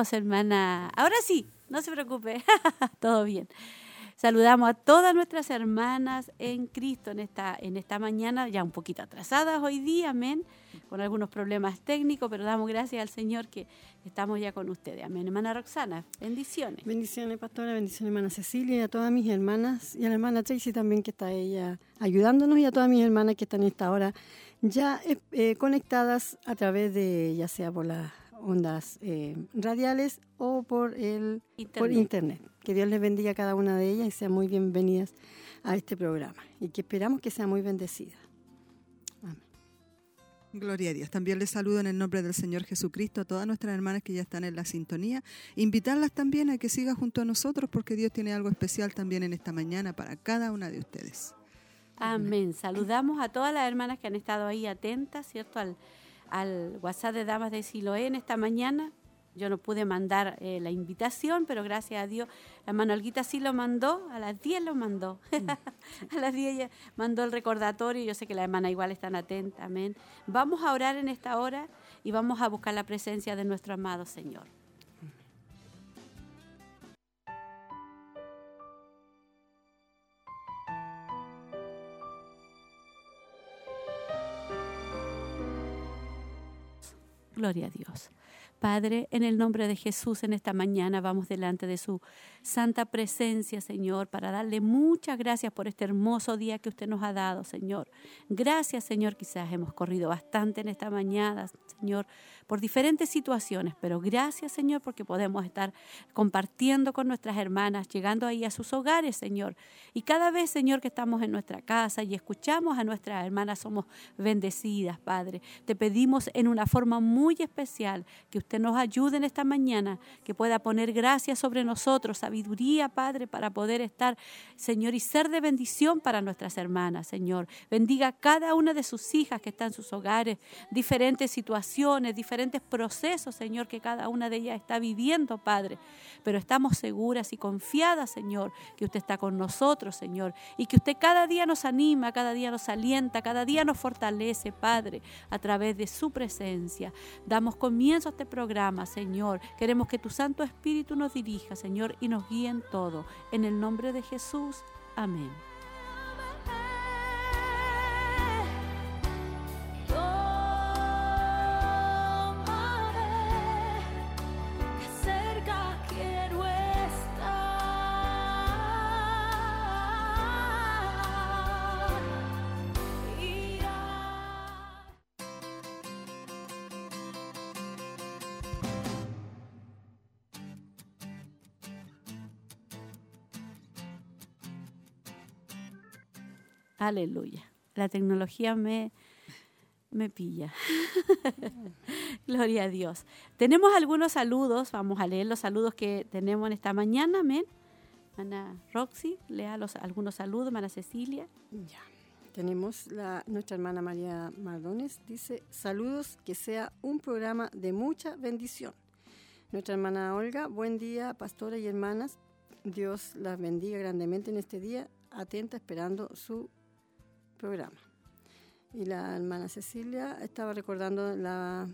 Dios, hermana. Ahora sí, no se preocupe, todo bien. Saludamos a todas nuestras hermanas en Cristo en esta, en esta mañana, ya un poquito atrasadas hoy día, amén, con algunos problemas técnicos, pero damos gracias al Señor que estamos ya con ustedes. Amén. Hermana Roxana, bendiciones. Bendiciones, pastora, bendiciones, hermana Cecilia, y a todas mis hermanas, y a la hermana Tracy también, que está ella ayudándonos, y a todas mis hermanas que están en esta hora ya eh, eh, conectadas a través de, ya sea por las ondas eh, radiales o por el por internet. Que Dios les bendiga a cada una de ellas y sean muy bienvenidas a este programa y que esperamos que sea muy bendecida. Amén. Gloria a Dios. También les saludo en el nombre del Señor Jesucristo a todas nuestras hermanas que ya están en la sintonía. Invitarlas también a que sigan junto a nosotros porque Dios tiene algo especial también en esta mañana para cada una de ustedes. Amén. Saludamos a todas las hermanas que han estado ahí atentas, ¿cierto? Al, al WhatsApp de Damas de Siloé en esta mañana. Yo no pude mandar eh, la invitación, pero gracias a Dios la hermana Olguita sí lo mandó, a las 10 lo mandó. a las 10 ella mandó el recordatorio, yo sé que las hermanas igual están atentas, amén. Vamos a orar en esta hora y vamos a buscar la presencia de nuestro amado Señor. Gloria a Dios. Padre, en el nombre de Jesús, en esta mañana vamos delante de su santa presencia, Señor, para darle muchas gracias por este hermoso día que usted nos ha dado, Señor. Gracias, Señor, quizás hemos corrido bastante en esta mañana, Señor, por diferentes situaciones, pero gracias, Señor, porque podemos estar compartiendo con nuestras hermanas, llegando ahí a sus hogares, Señor. Y cada vez, Señor, que estamos en nuestra casa y escuchamos a nuestras hermanas, somos bendecidas, Padre. Te pedimos en una forma muy especial que usted nos ayude en esta mañana, que pueda poner gracias sobre nosotros, sabiduría, Padre, para poder estar, Señor, y ser de bendición para nuestras hermanas, Señor. Bendiga a cada una de sus hijas que están en sus hogares, diferentes situaciones, diferentes procesos, Señor, que cada una de ellas está viviendo, Padre. Pero estamos seguras y confiadas, Señor, que usted está con nosotros, Señor, y que usted cada día nos anima, cada día nos alienta, cada día nos fortalece, Padre, a través de su presencia. Damos comienzo a este programa, Señor. Queremos que tu Santo Espíritu nos dirija, Señor, y nos guíe en todo. En el nombre de Jesús. Amén. Aleluya. La tecnología me, me pilla. Gloria a Dios. Tenemos algunos saludos. Vamos a leer los saludos que tenemos en esta mañana. Amén. Ana Roxy, lea algunos saludos. Ana Cecilia. Ya. Tenemos nuestra hermana María Mardones. Dice, saludos, que sea un programa de mucha bendición. Nuestra hermana Olga, buen día, pastora y hermanas. Dios las bendiga grandemente en este día, atenta esperando su programa. Y la hermana Cecilia estaba recordando la,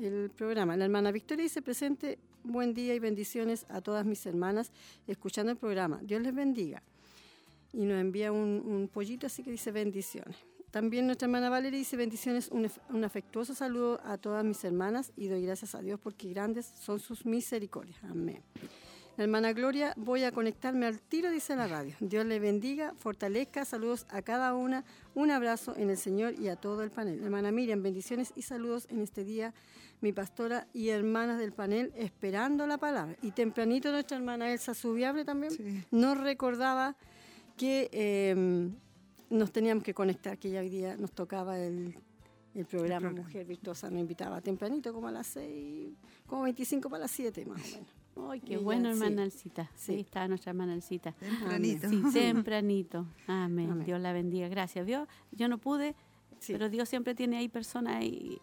el programa. La hermana Victoria dice presente, buen día y bendiciones a todas mis hermanas escuchando el programa. Dios les bendiga. Y nos envía un, pollito, así que dice bendiciones. También nuestra hermana Valeria dice bendiciones, un, afectuoso saludo a todas mis hermanas y doy gracias a Dios porque grandes son sus misericordias. Amén. La hermana Gloria, voy a conectarme al tiro, dice la radio. Dios le bendiga, fortalezca, saludos a cada una, un abrazo en el Señor y a todo el panel. Hermana Miriam, bendiciones y saludos en este día, mi pastora y hermanas del panel, esperando la palabra. Y tempranito nuestra hermana Elsa Subiable también sí. nos recordaba que eh, nos teníamos que conectar, que ya hoy día nos tocaba el el programa Mujer Virtuosa nos invitaba tempranito, como a las 6, como 25 para las 7 más o menos. Ay, qué bueno, hermana Alcita. Sí. Ahí está nuestra hermana Alcita. Tempranito. Sí, tempranito. Amén. Dios la bendiga. Gracias. Dios, yo no pude, pero Dios siempre tiene ahí personas ahí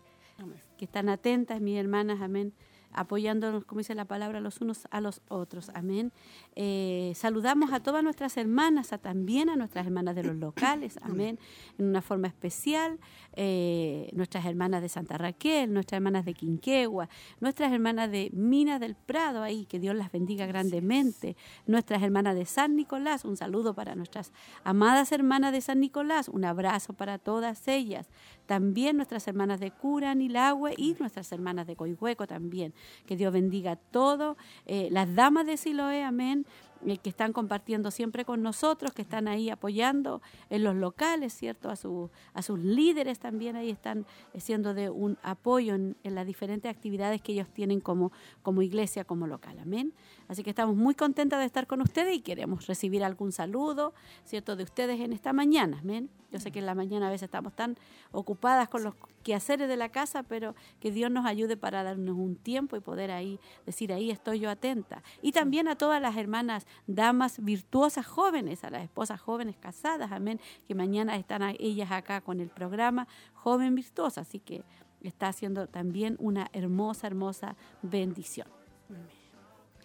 que están atentas, mis hermanas, amén apoyándonos, como dice la palabra, los unos a los otros. Amén. Eh, saludamos a todas nuestras hermanas, a, también a nuestras hermanas de los locales. Amén. En una forma especial, eh, nuestras hermanas de Santa Raquel, nuestras hermanas de Quinquegua, nuestras hermanas de Minas del Prado, ahí, que Dios las bendiga grandemente. Nuestras hermanas de San Nicolás, un saludo para nuestras amadas hermanas de San Nicolás, un abrazo para todas ellas. También nuestras hermanas de Cura, Nilagüe y nuestras hermanas de Coihueco también. Que Dios bendiga todo. Eh, las damas de Siloé, amén. Eh, que están compartiendo siempre con nosotros, que están ahí apoyando en los locales, ¿cierto? A, su, a sus líderes también ahí están siendo de un apoyo en, en, las diferentes actividades que ellos tienen como, como iglesia, como local. Amén. Así que estamos muy contentas de estar con ustedes y queremos recibir algún saludo, ¿cierto? De ustedes en esta mañana. Amén. Yo sé que en la mañana a veces estamos tan ocupadas con los quehaceres de la casa, pero que Dios nos ayude para darnos un tiempo y poder ahí decir, ahí estoy yo atenta. Y también a todas las hermanas damas virtuosas jóvenes, a las esposas jóvenes casadas, amén, que mañana están ellas acá con el programa Joven Virtuosa, así que está haciendo también una hermosa, hermosa bendición.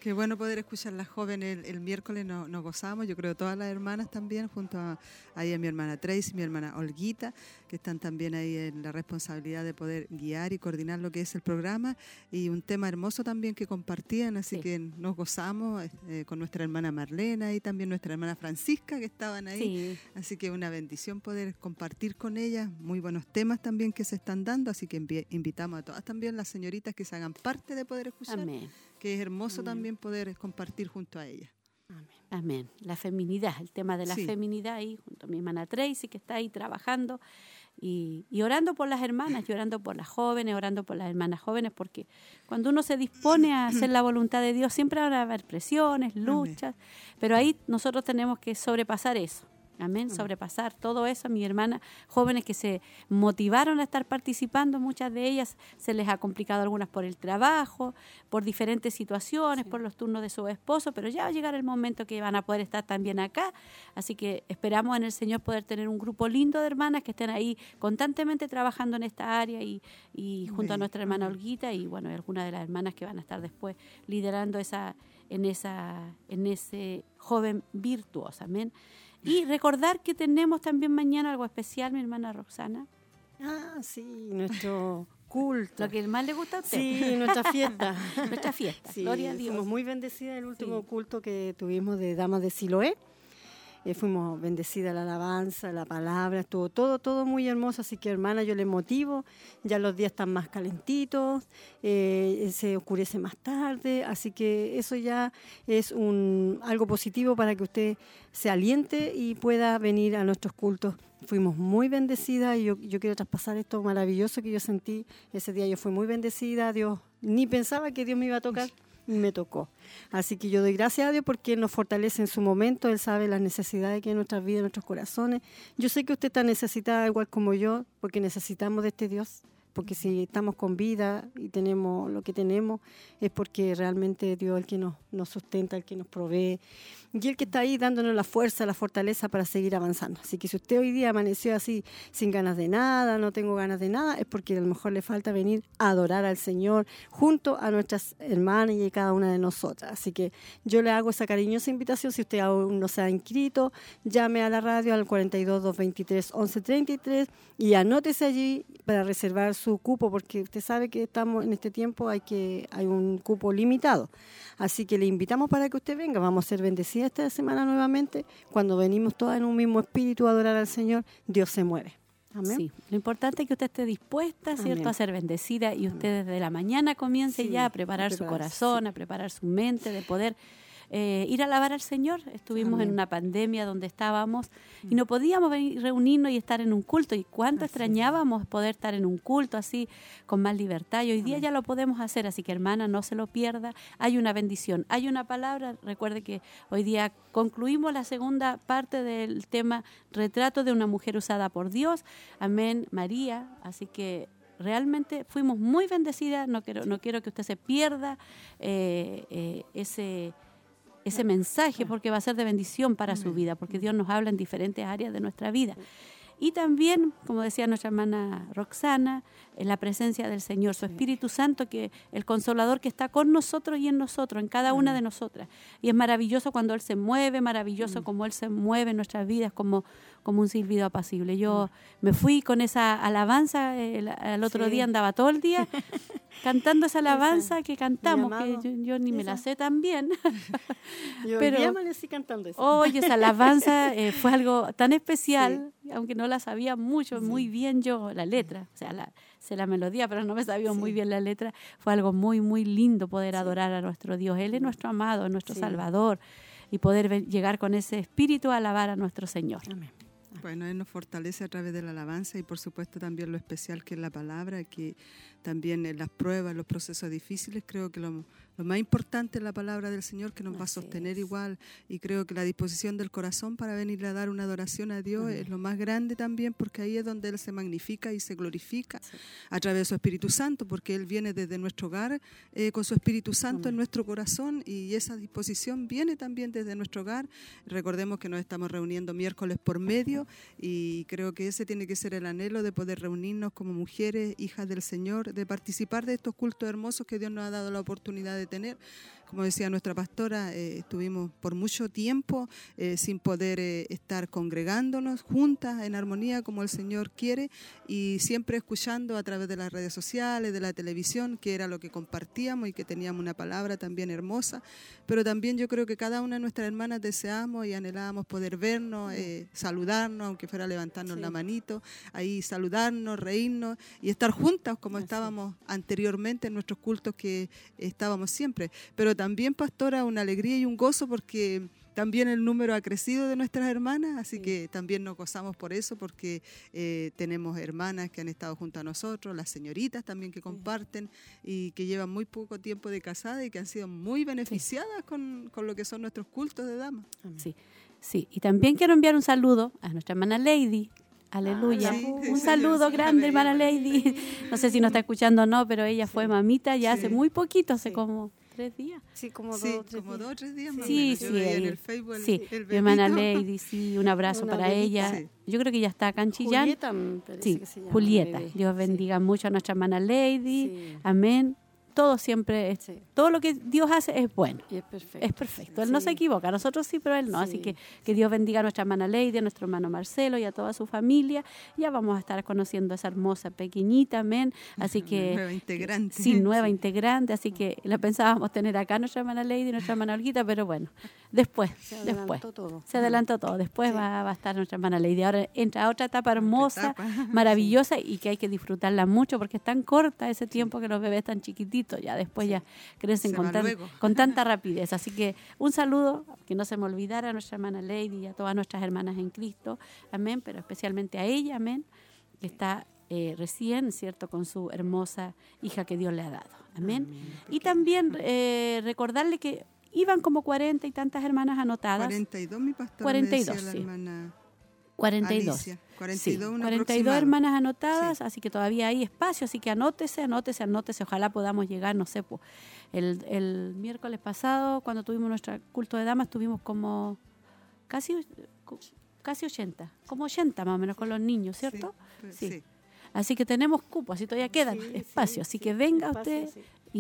Qué bueno poder escuchar a las jóvenes. El, miércoles nos, gozamos, yo creo todas las hermanas también, junto a, ahí a mi hermana Tracy, mi hermana Olguita, que están también ahí en la responsabilidad de poder guiar y coordinar lo que es el programa. Y un tema hermoso también que compartían, así que nos gozamos eh, con nuestra hermana Marlena y también nuestra hermana Francisca, que estaban ahí. Así que una bendición poder compartir con ellas. Muy buenos temas también que se están dando, así que invitamos a todas también las señoritas que se hagan parte de poder escuchar. Amén que es hermoso también poder compartir junto a ella. Amén. La feminidad, el tema de la feminidad ahí, junto a mi hermana Tracy, que está ahí trabajando y, orando por las hermanas, y orando por las jóvenes, orando por las hermanas jóvenes, porque cuando uno se dispone a hacer la voluntad de Dios, siempre va a haber presiones, luchas, pero ahí nosotros tenemos que sobrepasar eso. Amén, sobrepasar todo eso. Mi hermana, jóvenes que se motivaron a estar participando, muchas de ellas se les ha complicado algunas por el trabajo, por diferentes situaciones, por los turnos de su esposo, pero ya va a llegar el momento que van a poder estar también acá. Así que esperamos en el Señor poder tener un grupo lindo de hermanas que estén ahí constantemente trabajando en esta área y, y junto a nuestra hermana Olguita y bueno, algunas de las hermanas que van a estar después liderando esa en esa en ese joven virtuoso. Amén. Y recordar que tenemos también mañana algo especial, mi hermana Roxana. Ah, sí, nuestro culto. Lo que más le gusta a usted. Sí, nuestra fiesta. nuestra fiesta. Gloria a Dios. Fuimos muy bendecidas el último culto que tuvimos de Damas de Siloé. Eh, fuimos bendecidas la alabanza, la palabra, estuvo todo, todo muy hermoso. Así que, hermana, yo le motivo. Ya los días están más calentitos, eh, se oscurece más tarde. Así que eso ya es un, algo positivo para que usted se aliente y pueda venir a nuestros cultos. Fuimos muy bendecidas y yo, yo quiero traspasar esto maravilloso que yo sentí ese día. Yo fui muy bendecida, Dios, ni pensaba que Dios me iba a tocar me tocó. Así que yo doy gracias a Dios porque Él nos fortalece en su momento, Él sabe las necesidades que hay en nuestras vidas, en nuestros corazones. Yo sé que usted está necesitada igual como yo, porque necesitamos de este Dios porque si estamos con vida y tenemos lo que tenemos, es porque realmente Dios es el que nos, nos sustenta, el que nos provee, y el que está ahí dándonos la fuerza, la fortaleza para seguir avanzando. Así que si usted hoy día amaneció así, sin ganas de nada, no tengo ganas de nada, es porque a lo mejor le falta venir a adorar al Señor junto a nuestras hermanas y cada una de nosotras. Así que yo le hago esa cariñosa invitación, si usted aún no se ha inscrito, llame a la radio al 42 223 1133 y anótese allí para reservar su su cupo, porque usted sabe que estamos en este tiempo, hay, que, hay un cupo limitado. Así que le invitamos para que usted venga. Vamos a ser bendecidas esta semana nuevamente. Cuando venimos todas en un mismo espíritu a adorar al Señor, Dios se mueve. Amén. Sí, lo importante es que usted esté dispuesta, ¿cierto?, a ser bendecida y usted desde la mañana comience ya a preparar, su corazón, a preparar su mente, de poder eh, ir a alabar al Señor. Estuvimos en una pandemia donde estábamos y no podíamos venir, reunirnos y estar en un culto. Y cuánto extrañábamos poder estar en un culto así, con más libertad. Y hoy día ya lo podemos hacer, así que hermana, no se lo pierda. Hay una bendición, hay una palabra. Recuerde que hoy día concluimos la segunda parte del tema retrato de una mujer usada por Dios. Amén, María. Así que realmente fuimos muy bendecidas, no quiero, no quiero que usted se pierda eh, eh, ese, ese mensaje porque va a ser de bendición para su vida, porque Dios nos habla en diferentes áreas de nuestra vida. Y también, como decía nuestra hermana Roxana, en la presencia del Señor, su Espíritu Santo, que el consolador que está con nosotros y en nosotros, en cada una de nosotras. Y es maravilloso cuando Él se mueve, maravilloso como Él se mueve en nuestras vidas, como, como un silbido apacible. Yo me fui con esa alabanza, el, otro día andaba todo el día cantando esa alabanza que cantamos, que yo, ni me la sé tan bien. yo pero amanecí cantando eso. Oye, esa alabanza eh, fue algo tan especial, aunque no la sabía mucho, muy bien yo, la letra, o sea, la, sé la melodía, pero no me sabía muy bien la letra. Fue algo muy, muy lindo poder adorar a nuestro Dios. Él es nuestro amado, nuestro Salvador, y poder llegar con ese espíritu a alabar a nuestro Señor. Amén. Bueno, Él nos fortalece a través de la alabanza y por supuesto también lo especial que es la palabra, que también en las pruebas, los procesos difíciles, creo que lo, lo más importante es la palabra del Señor que nos va a sostener igual. Y creo que la disposición del corazón para venir a dar una adoración a Dios es lo más grande también porque ahí es donde Él se magnifica y se glorifica a través de su Espíritu Santo porque Él viene desde nuestro hogar eh, con su Espíritu Santo en nuestro corazón y esa disposición viene también desde nuestro hogar. Recordemos que nos estamos reuniendo miércoles por medio y creo que ese tiene que ser el anhelo de poder reunirnos como mujeres, hijas del Señor, de participar de estos cultos hermosos que Dios nos ha dado la oportunidad de tener. Como decía nuestra pastora, eh, estuvimos por mucho tiempo eh, sin poder eh, estar congregándonos juntas en armonía como el Señor quiere y siempre escuchando a través de las redes sociales, de la televisión, que era lo que compartíamos y que teníamos una palabra también hermosa. Pero también yo creo que cada una de nuestras hermanas deseamos y anhelábamos poder vernos, saludarnos, aunque fuera levantarnos la manito, ahí saludarnos, reírnos y estar juntas como estábamos anteriormente en nuestros cultos que estábamos siempre. Pero también, pastora, una alegría y un gozo porque también el número ha crecido de nuestras hermanas, así que también nos gozamos por eso, porque eh, tenemos hermanas que han estado junto a nosotros, las señoritas también que comparten y que llevan muy poco tiempo de casada y que han sido muy beneficiadas con, con, lo que son nuestros cultos de damas. Sí, sí. Y también quiero enviar un saludo a nuestra hermana Lady, Aleluya. Ah, un saludo grande, hermana Lady. No sé si nos está escuchando o no, pero ella fue mamita ya hace muy poquito, hace como tres días. Sí, como, dos, como dos o tres días. Sí, sí. en el Facebook sí, mi hermana Lady, sí, un abrazo para ella. Yo creo que ya está acá en Chillán. Julieta, sí, Julieta. Dios bendiga mucho a nuestra hermana Lady. Amén todo siempre, es, todo lo que Dios hace es bueno. es perfecto. Es perfecto. Él no se equivoca, nosotros sí, pero Él no. Así que que Dios bendiga a nuestra hermana Lady, a nuestro hermano Marcelo y a toda su familia. Ya vamos a estar conociendo a esa hermosa pequeñita, amén. Así que... nueva integrante. Sí, nueva integrante. Así que la pensábamos tener acá nuestra hermana Lady y nuestra hermana Olguita, pero bueno, después. Se después. todo. Se adelantó todo. Después va, va, a estar nuestra hermana Lady. Ahora entra otra etapa hermosa, maravillosa y que hay que disfrutarla mucho porque es tan corta ese tiempo que los bebés están chiquititos ya después ya crecen con, con, tanta rapidez. Así que un saludo, que no se me olvidara a nuestra hermana Lady y a todas nuestras hermanas en Cristo, amén, pero especialmente a ella, amén, que está eh, recién, ¿cierto?, con su hermosa hija que Dios le ha dado, amén. y también eh, recordarle que iban como cuarenta y tantas hermanas anotadas. 42, mi pastor. 42, sí. hermana 42. 42, 42 hermanas anotadas, así que todavía hay espacio, así que anótese, anótese, anótese, ojalá podamos llegar, no sé, pues, el, el miércoles pasado, cuando tuvimos nuestro culto de damas, tuvimos como casi, casi 80, como 80 más o menos con los niños, ¿cierto? Sí. Así que tenemos cupo, así todavía queda espacio, así que venga usted,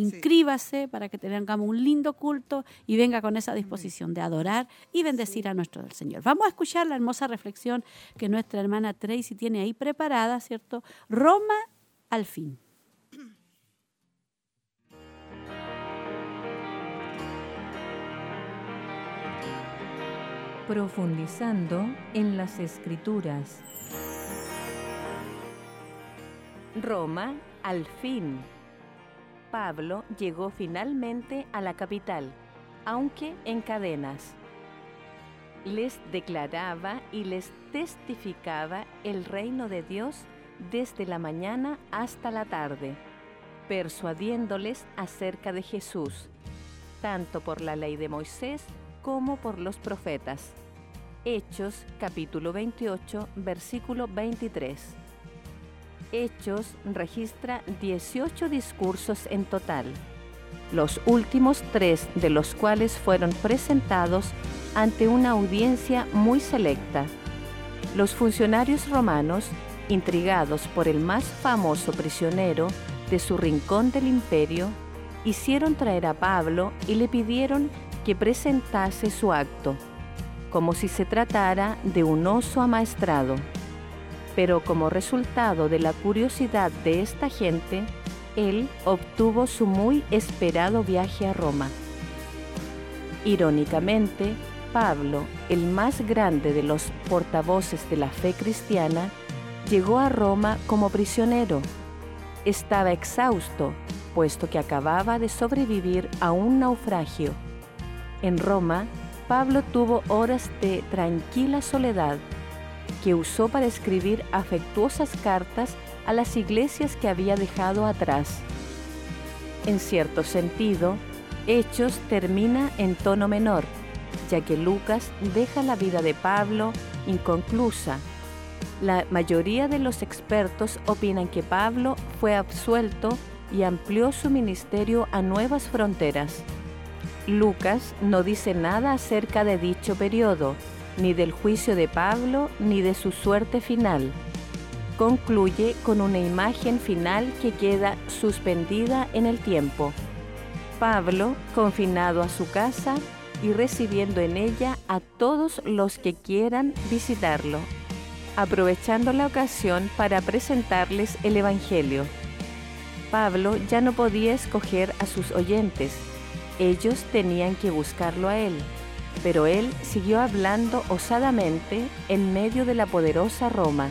inscríbase para que tengamos un lindo culto y venga con esa disposición de adorar y bendecir a nuestro Señor. Vamos a escuchar la hermosa reflexión que nuestra hermana Tracy tiene ahí preparada, ¿cierto? Roma al fin. Profundizando en las escrituras. Roma al fin. Pablo llegó finalmente a la capital. aunque en cadenas. Les declaraba y les testificaba el reino de Dios desde la mañana hasta la tarde, persuadiéndoles acerca de Jesús, tanto por la ley de Moisés como por los profetas. Hechos capítulo 28, versículo 23. Hechos registra 18 discursos en total, los últimos tres de los cuales fueron presentados ante una audiencia muy selecta. Los funcionarios romanos, intrigados por el más famoso prisionero de su rincón del imperio, hicieron traer a Pablo y le pidieron que presentase su acto, como si se tratara de un oso amaestrado pero como resultado de la curiosidad de esta gente, él obtuvo su muy esperado viaje a Roma. Irónicamente, Pablo, el más grande de los portavoces de la fe cristiana, llegó a Roma como prisionero. Estaba exhausto, puesto que acababa de sobrevivir a un naufragio. En Roma, Pablo tuvo horas de tranquila soledad que usó para escribir afectuosas cartas a las iglesias que había dejado atrás. En cierto sentido, Hechos termina en tono menor, ya que Lucas deja la vida de Pablo inconclusa. La mayoría de los expertos opinan que Pablo fue absuelto y amplió su ministerio a nuevas fronteras. Lucas no dice nada acerca de dicho periodo, ni del juicio de Pablo, ni de su suerte final. Concluye con una imagen final que queda suspendida en el tiempo. Pablo, confinado a su casa y recibiendo en ella a todos los que quieran visitarlo, aprovechando la ocasión para presentarles el Evangelio. Pablo ya no podía escoger a sus oyentes, ellos tenían que buscarlo a él pero él siguió hablando osadamente en medio de la poderosa Roma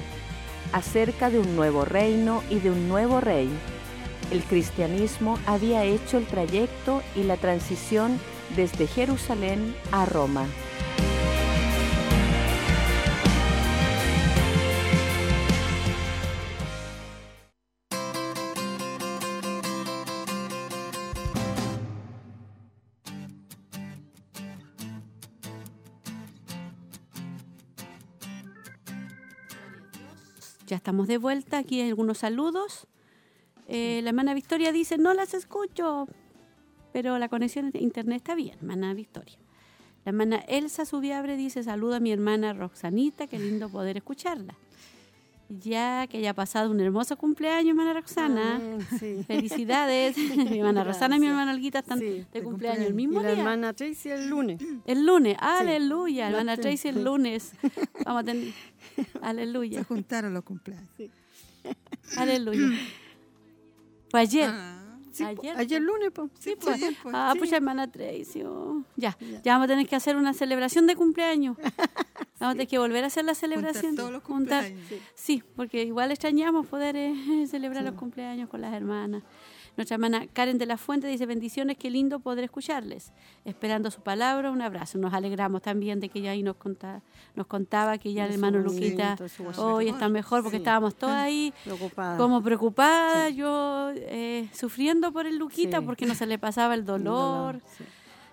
acerca de un nuevo reino y de un nuevo rey. El cristianismo había hecho el trayecto y la transición desde Jerusalén a Roma. Estamos de vuelta. Aquí hay algunos saludos. Eh, la hermana Victoria dice, no las escucho, pero la conexión de internet está bien, hermana Victoria. La hermana Elsa Subiabre dice, saludo a mi hermana Roxanita, qué lindo poder escucharla. Ya que haya pasado un hermoso cumpleaños, hermana Roxana. Felicidades. mi hermana Roxana y mi hermana Olguita están de, cumpleaños, el mismo y día. la hermana Tracy el lunes. El lunes, aleluya. La hermana Tracy el lunes. Vamos a tener. Aleluya. Se juntaron los cumpleaños. Aleluya. Fue ayer. Ah. ayer, ayer lunes, pues. Sí, pues. Ah, pues hermana Tracy. oh. Ya, ya, vamos a tener que hacer una celebración de cumpleaños. Vamos a tener que volver a hacer la celebración. Juntar todos los Juntar- cumpleaños. Sí, porque igual extrañamos poder eh, celebrar los cumpleaños con las hermanas. Nuestra hermana Karen de la Fuente dice, bendiciones, qué lindo poder escucharles. Esperando su palabra, un abrazo. Nos alegramos también de que ella ahí nos, conta- nos contaba que ya el hermano Luquita hoy está mejor porque Sí. estábamos todas ahí Preocupada. como preocupada, yo eh, sufriendo por el Luquita Sí. porque no se le pasaba el dolor.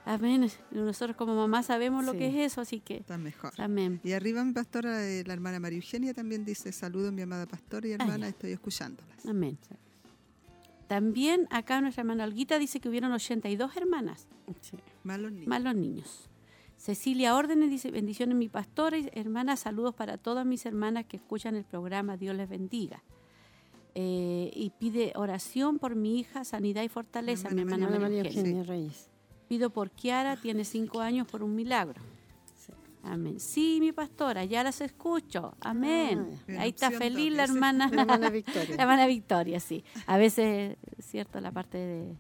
Amén. Nosotros como mamá sabemos lo que es eso, así que Está mejor. amén. Y arriba mi pastora, eh, la hermana María Eugenia, también dice, saludo mi amada pastora y hermana, estoy escuchándolas. Amén. También acá nuestra hermana Olguita dice que hubieron 82 hermanas, Sí. Más los niños. más los niños. Cecilia Órdenes dice, bendiciones mi pastora y hermana, saludos para todas mis hermanas que escuchan el programa, Dios les bendiga. Eh, y pide oración por mi hija, sanidad y fortaleza, mi Hermana hermana Hermana María María. Eugenia Reyes. Pido por Kiara, tiene cinco años, por un milagro. Amén. Sí, mi pastora, ya las escucho. Amén. ya. Ahí está feliz la hermana. La hermana Victoria. La hermana Victoria, sí. A veces, es cierto, la parte de,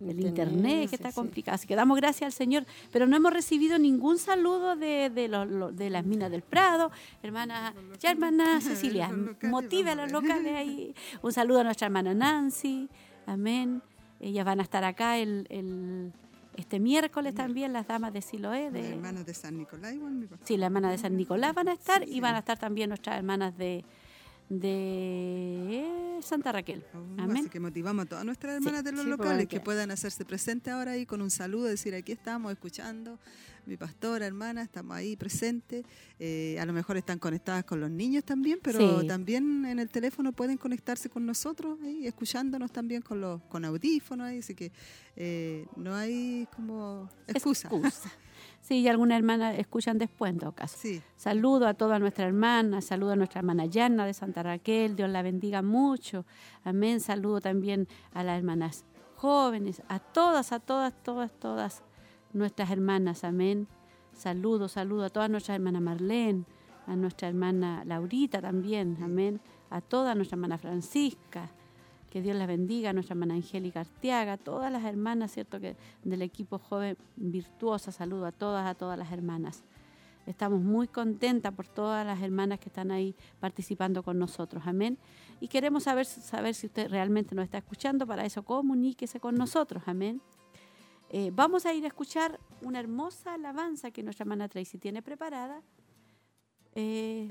del Internet, internet, sí, que está complicada. Así que damos gracias al Señor, pero no hemos recibido ningún saludo de, de, lo- lo- de las minas del Prado. Hermana, ya hermana Cecilia, motive a los locales ahí. Un saludo a nuestra hermana Nancy. Amén. Ellas van a estar acá el, el, este miércoles también las damas de Siloé. De, Las hermanas de San Nicolás, igual. Sí, las hermanas de San Nicolás van a estar Sí, y van a estar también nuestras hermanas de, de Santa Raquel. Uh, Amén. Así que motivamos a todas nuestras hermanas de los sí, pues, locales que que- puedan hacerse presentes ahora ahí con un saludo, decir aquí estamos escuchando, mi pastora, hermana, estamos ahí presentes. Eh, a lo mejor están conectadas con los niños también, pero Sí. también en el teléfono pueden conectarse con nosotros, ahí, escuchándonos también con los con audífonos, ahí, así que eh, no hay como excusa. Excusa. Sí, y algunas hermanas escuchan después en todo caso. Sí, Saludo a todas nuestras hermanas, saludo a nuestra hermana Yana de Santa Raquel, Dios la bendiga mucho. Amén. Saludo también a las hermanas jóvenes, a todas, a todas, todas, todas nuestras hermanas. Amén. Saludo, saludo a todas nuestras hermanas Marlene, a nuestra hermana Laurita también. Amén. A toda nuestra hermana Francisca. Que Dios las bendiga, a nuestra hermana Angélica Arteaga, a todas las hermanas, ¿cierto? Que del equipo joven virtuosa, saludo a todas, a todas las hermanas. Estamos muy contentas por todas las hermanas que están ahí participando con nosotros. Amén. Y queremos saber, saber si usted realmente nos está escuchando. Para eso, comuníquese con nosotros. Amén. Eh, vamos a ir a escuchar una hermosa alabanza que nuestra hermana Tracy tiene preparada. eh,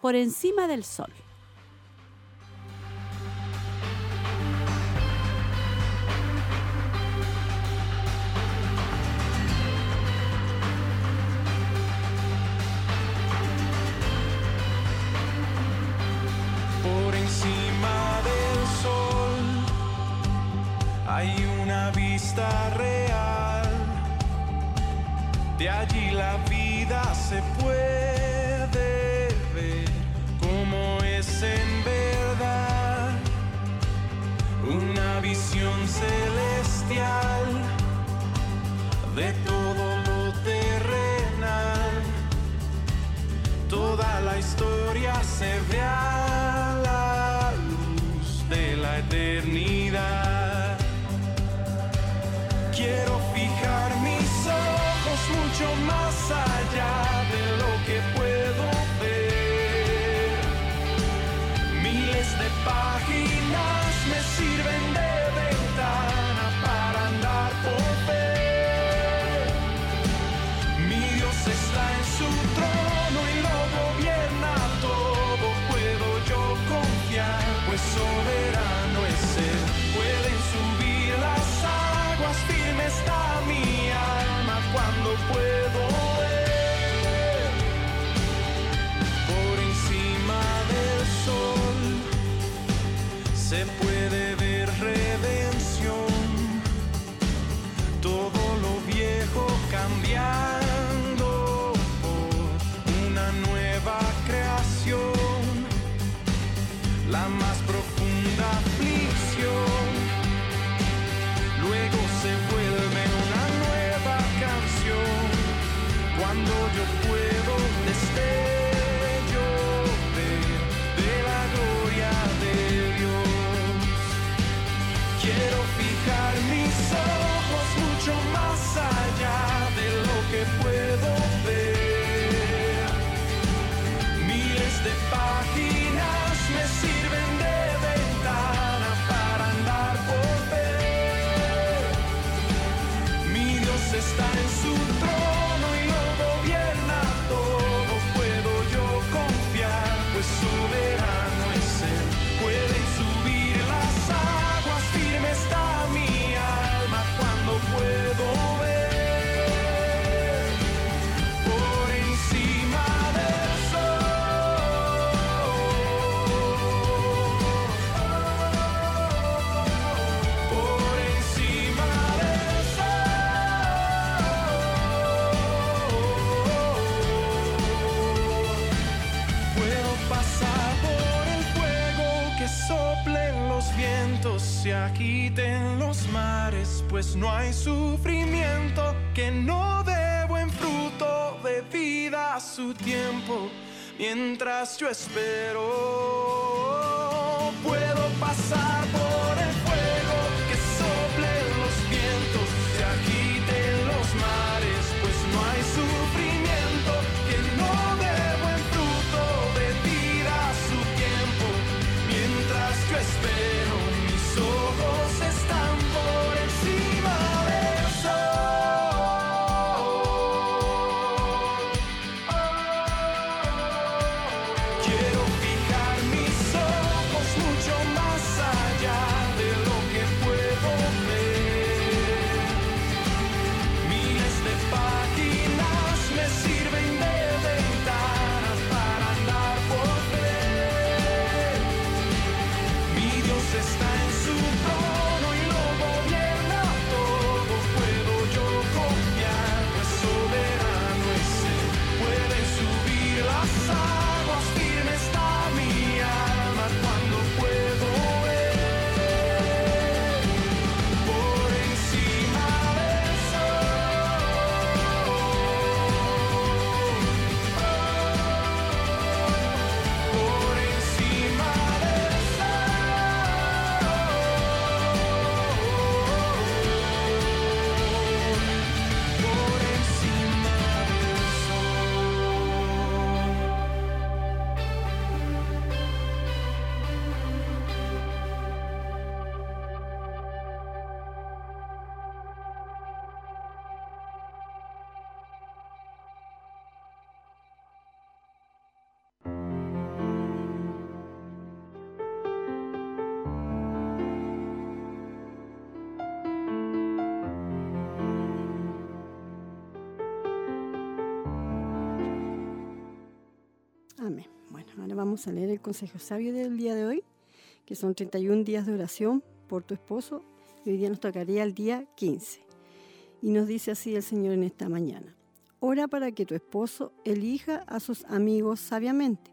por encima del sol. Se puede pues no hay sufrimiento que no dé buen fruto de vida a su tiempo. Mientras yo espero, puedo pasar por vamos a leer el consejo sabio del día de hoy, que son 31 días de oración por tu esposo. Y hoy día nos tocaría el día 15. Y nos dice así el Señor en esta mañana. Ora para que tu esposo elija a sus amigos sabiamente.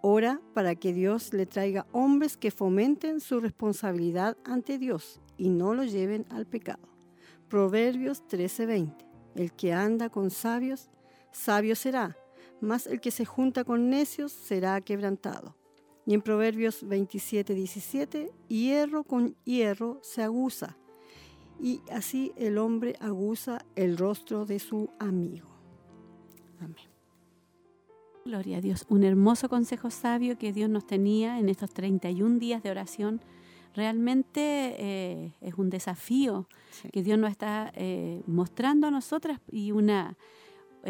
Ora para que Dios le traiga hombres que fomenten su responsabilidad ante Dios y no lo lleven al pecado. Proverbios 13:20. El que anda con sabios, sabio será, mas el que se junta con necios será quebrantado. Y en Proverbios 27:17, hierro con hierro se aguza, y así el hombre aguza el rostro de su amigo. Amén. Gloria a Dios. Un hermoso consejo sabio que Dios nos tenía en estos 31 días de oración. Realmente eh, es un desafío Sí. que Dios nos está eh, mostrando a nosotras y una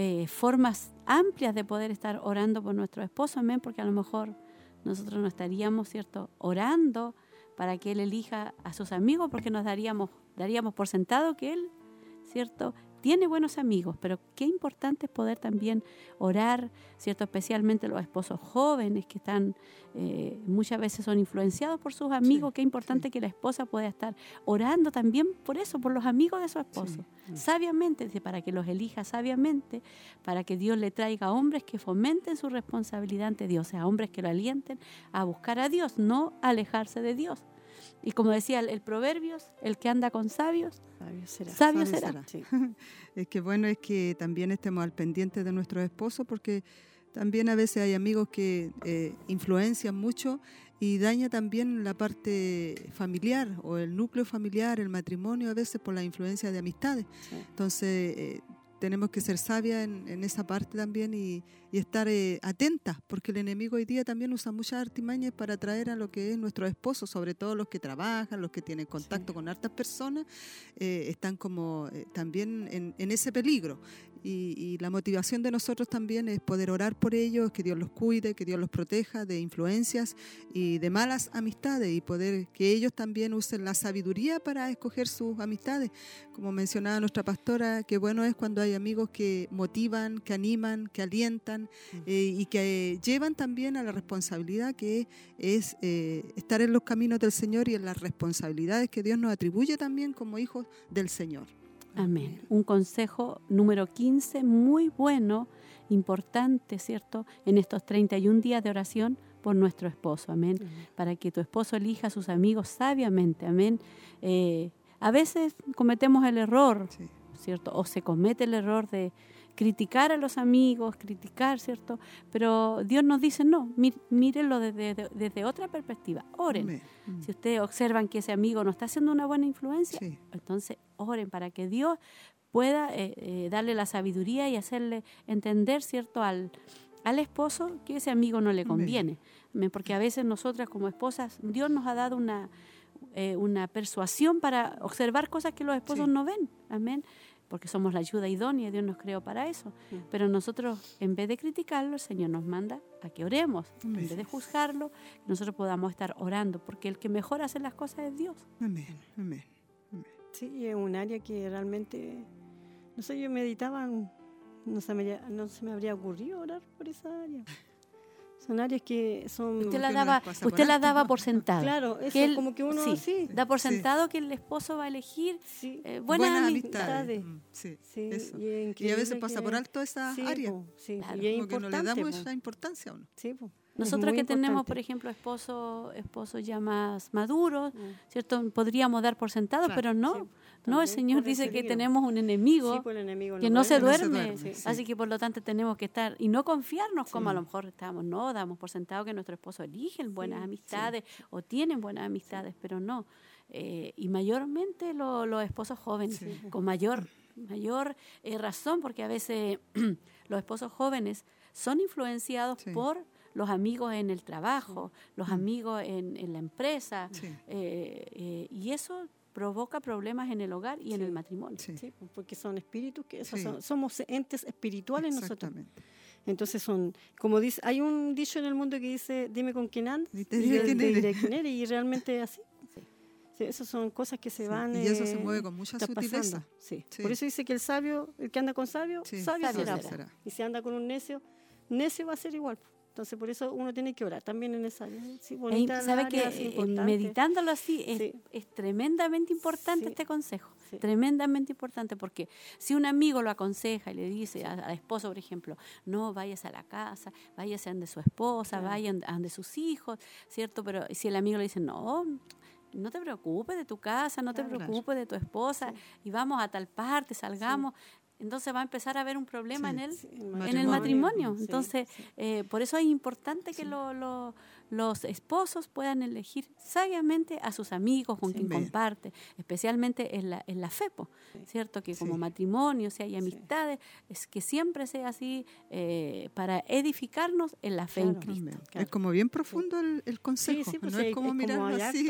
eh, formas amplias de poder estar orando por nuestro esposo, amén, porque a lo mejor nosotros no estaríamos, ¿cierto?, orando para que Él elija a sus amigos, porque nos daríamos, daríamos por sentado que Él, ¿cierto?, tiene buenos amigos, pero qué importante es poder también orar, ¿cierto? Especialmente los esposos jóvenes que están, eh, muchas veces son influenciados por sus amigos, qué importante que la esposa pueda estar orando también por eso, por los amigos de su esposo, sabiamente, para que los elija sabiamente, para que Dios le traiga hombres que fomenten su responsabilidad ante Dios, o sea, hombres que lo alienten a buscar a Dios, no alejarse de Dios. Y como decía el, el Proverbios, el que anda con sabios, Sabio será. sabio Sabio será. Sí. Es que bueno es que también estemos al pendiente de nuestros esposos porque también a veces hay amigos que eh, influencian mucho y daña también la parte familiar o el núcleo familiar, el matrimonio a veces por la influencia de amistades. Sí. Entonces eh, tenemos que ser sabias en, en esa parte también y, y estar eh, atentas porque el enemigo hoy día también usa muchas artimañas para atraer a lo que es nuestro esposo, sobre todo los que trabajan, los que tienen contacto con hartas personas, eh, están como eh, también en, en ese peligro. Y, y la motivación de nosotros también es poder orar por ellos, que Dios los cuide, que Dios los proteja de influencias y de malas amistades y poder que ellos también usen la sabiduría para escoger sus amistades. Como mencionaba nuestra pastora, qué bueno es cuando hay amigos que motivan, que animan, que alientan eh, y que llevan también a la responsabilidad que es eh, estar en los caminos del Señor y en las responsabilidades que Dios nos atribuye también como hijos del Señor. Amén. Un consejo número 15, muy bueno, importante, ¿cierto? En estos 31 días de oración por nuestro esposo. Amén. Para que tu esposo elija a sus amigos sabiamente. Amén. Eh, a veces cometemos el error, Sí. ¿cierto? O se comete el error de criticar a los amigos, criticar, ¿cierto? Pero Dios nos dice, no, mí- mírenlo desde, de- desde otra perspectiva, oren. Amén. Si ustedes observan que ese amigo no está haciendo una buena influencia, Sí. entonces oren para que Dios pueda eh, eh, darle la sabiduría y hacerle entender, ¿cierto?, al, al esposo que ese amigo no le conviene. Amén, Porque a veces nosotras como esposas, Dios nos ha dado una, eh, una persuasión para observar cosas que los esposos Sí. no ven. Amén. Porque somos la ayuda idónea, Dios nos creó para eso. Mm. Pero nosotros, en vez de criticarlo, el Señor nos manda a que oremos. En Amén. vez de juzgarlo, nosotros podamos estar orando, porque el que mejor hace las cosas es Dios. Amén. Amén. Sí, y es un área que realmente, no sé, yo meditaba, no se me, no se me habría ocurrido orar por esa área. Son áreas que son... Usted la daba, usted la daba por sentada. Claro, eso que él- como que uno sí, sí, da por Sí. sentado que el esposo va a elegir sí, eh, buenas, Buenas amistades. amistades. Mm, Sí, sí, eso. y Y a veces pasa que- por alto esa sí, área. po, sí, Claro. y es Como que no le importante. damos po. esa importancia a uno. Sí, po, Nosotros que tenemos, por ejemplo, esposos esposos ya más maduros, Mm. ¿cierto? Podríamos dar por sentados, Claro. pero no. Sí, no, el Señor dice que tenemos un enemigo Sí, el enemigo que no se Que no se duerme. duerme, sí. Así que por lo tanto tenemos que estar y no confiarnos como a lo mejor estamos, no, damos por sentado que nuestro esposo eligen buenas amistades o tienen buenas amistades, pero no. Eh, y mayormente lo- los esposos jóvenes, con mayor, mayor eh, razón, porque a veces los esposos jóvenes son influenciados por los amigos en el trabajo, los amigos en, en la empresa, Sí. eh, eh, y eso provoca problemas en el hogar y en el matrimonio. Sí. Sí, po, porque son espíritus que esos Sí. son- somos entes espirituales nosotros. Exactamente. Entonces son, como dice, hay un dicho en el mundo que dice, dime con quién andas Y te diré quién te eres. diré quién eres", y realmente es así. Sí. Sí, esas son cosas que se Sí, van. y eso se eh, mueve con mucha sutileza. Sí. Sí. Por eso dice que el sabio, el que anda con sabio, Sí, sabio, sabio será. Y si anda con un necio, necio va a ser igual. Entonces, por eso uno tiene que orar también en esa área. Sí, bonita la ¿Sabe que área, eh, meditándolo así es, Sí. es tremendamente importante Sí. este consejo? Tremendamente importante porque si un amigo lo aconseja y le dice a- al esposo, por ejemplo, no vayas a la casa, váyase ande su esposa, Claro. vayan ande sus hijos, ¿cierto? Pero si el amigo le dice, no, no te preocupes de tu casa, no te Claro. preocupes de tu esposa y vamos a tal parte, salgamos. Entonces va a empezar a haber un problema Sí. en Sí, en el matrimonio. Sí, Entonces, eh, por eso es importante que lo- lo- los esposos puedan elegir sabiamente a sus amigos con Sí. quien Bien. comparte, especialmente en la, en la fe, po, ¿cierto? Que como Sí. matrimonio, si hay amistades, es que siempre sea así eh, para edificarnos en la fe en. Cristo. Claro. Es como bien profundo el, el consejo. Sí, sí, pues no sí, es como mirarlo hay así.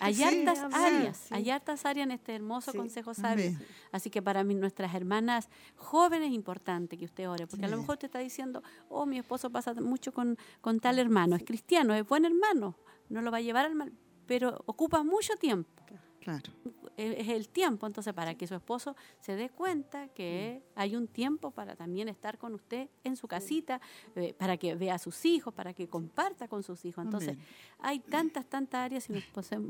hay sí, hartas áreas, sí. hay hartas áreas en este hermoso Sí. consejo sabio. Así que para mí, nuestras hermanas jóvenes es importante que usted ore, porque a lo Sí. mejor te está diciendo, oh, mi esposo pasa mucho con, con tal hermano, es cristiano, es buen hermano, no lo va a llevar al mal, pero ocupa mucho tiempo, Claro. e- es el tiempo, entonces para que su esposo se dé cuenta que hay un tiempo para también estar con usted en su casita, eh, para que vea a sus hijos, para que comparta con sus hijos. Entonces, Amén. hay tantas, tantas áreas y nos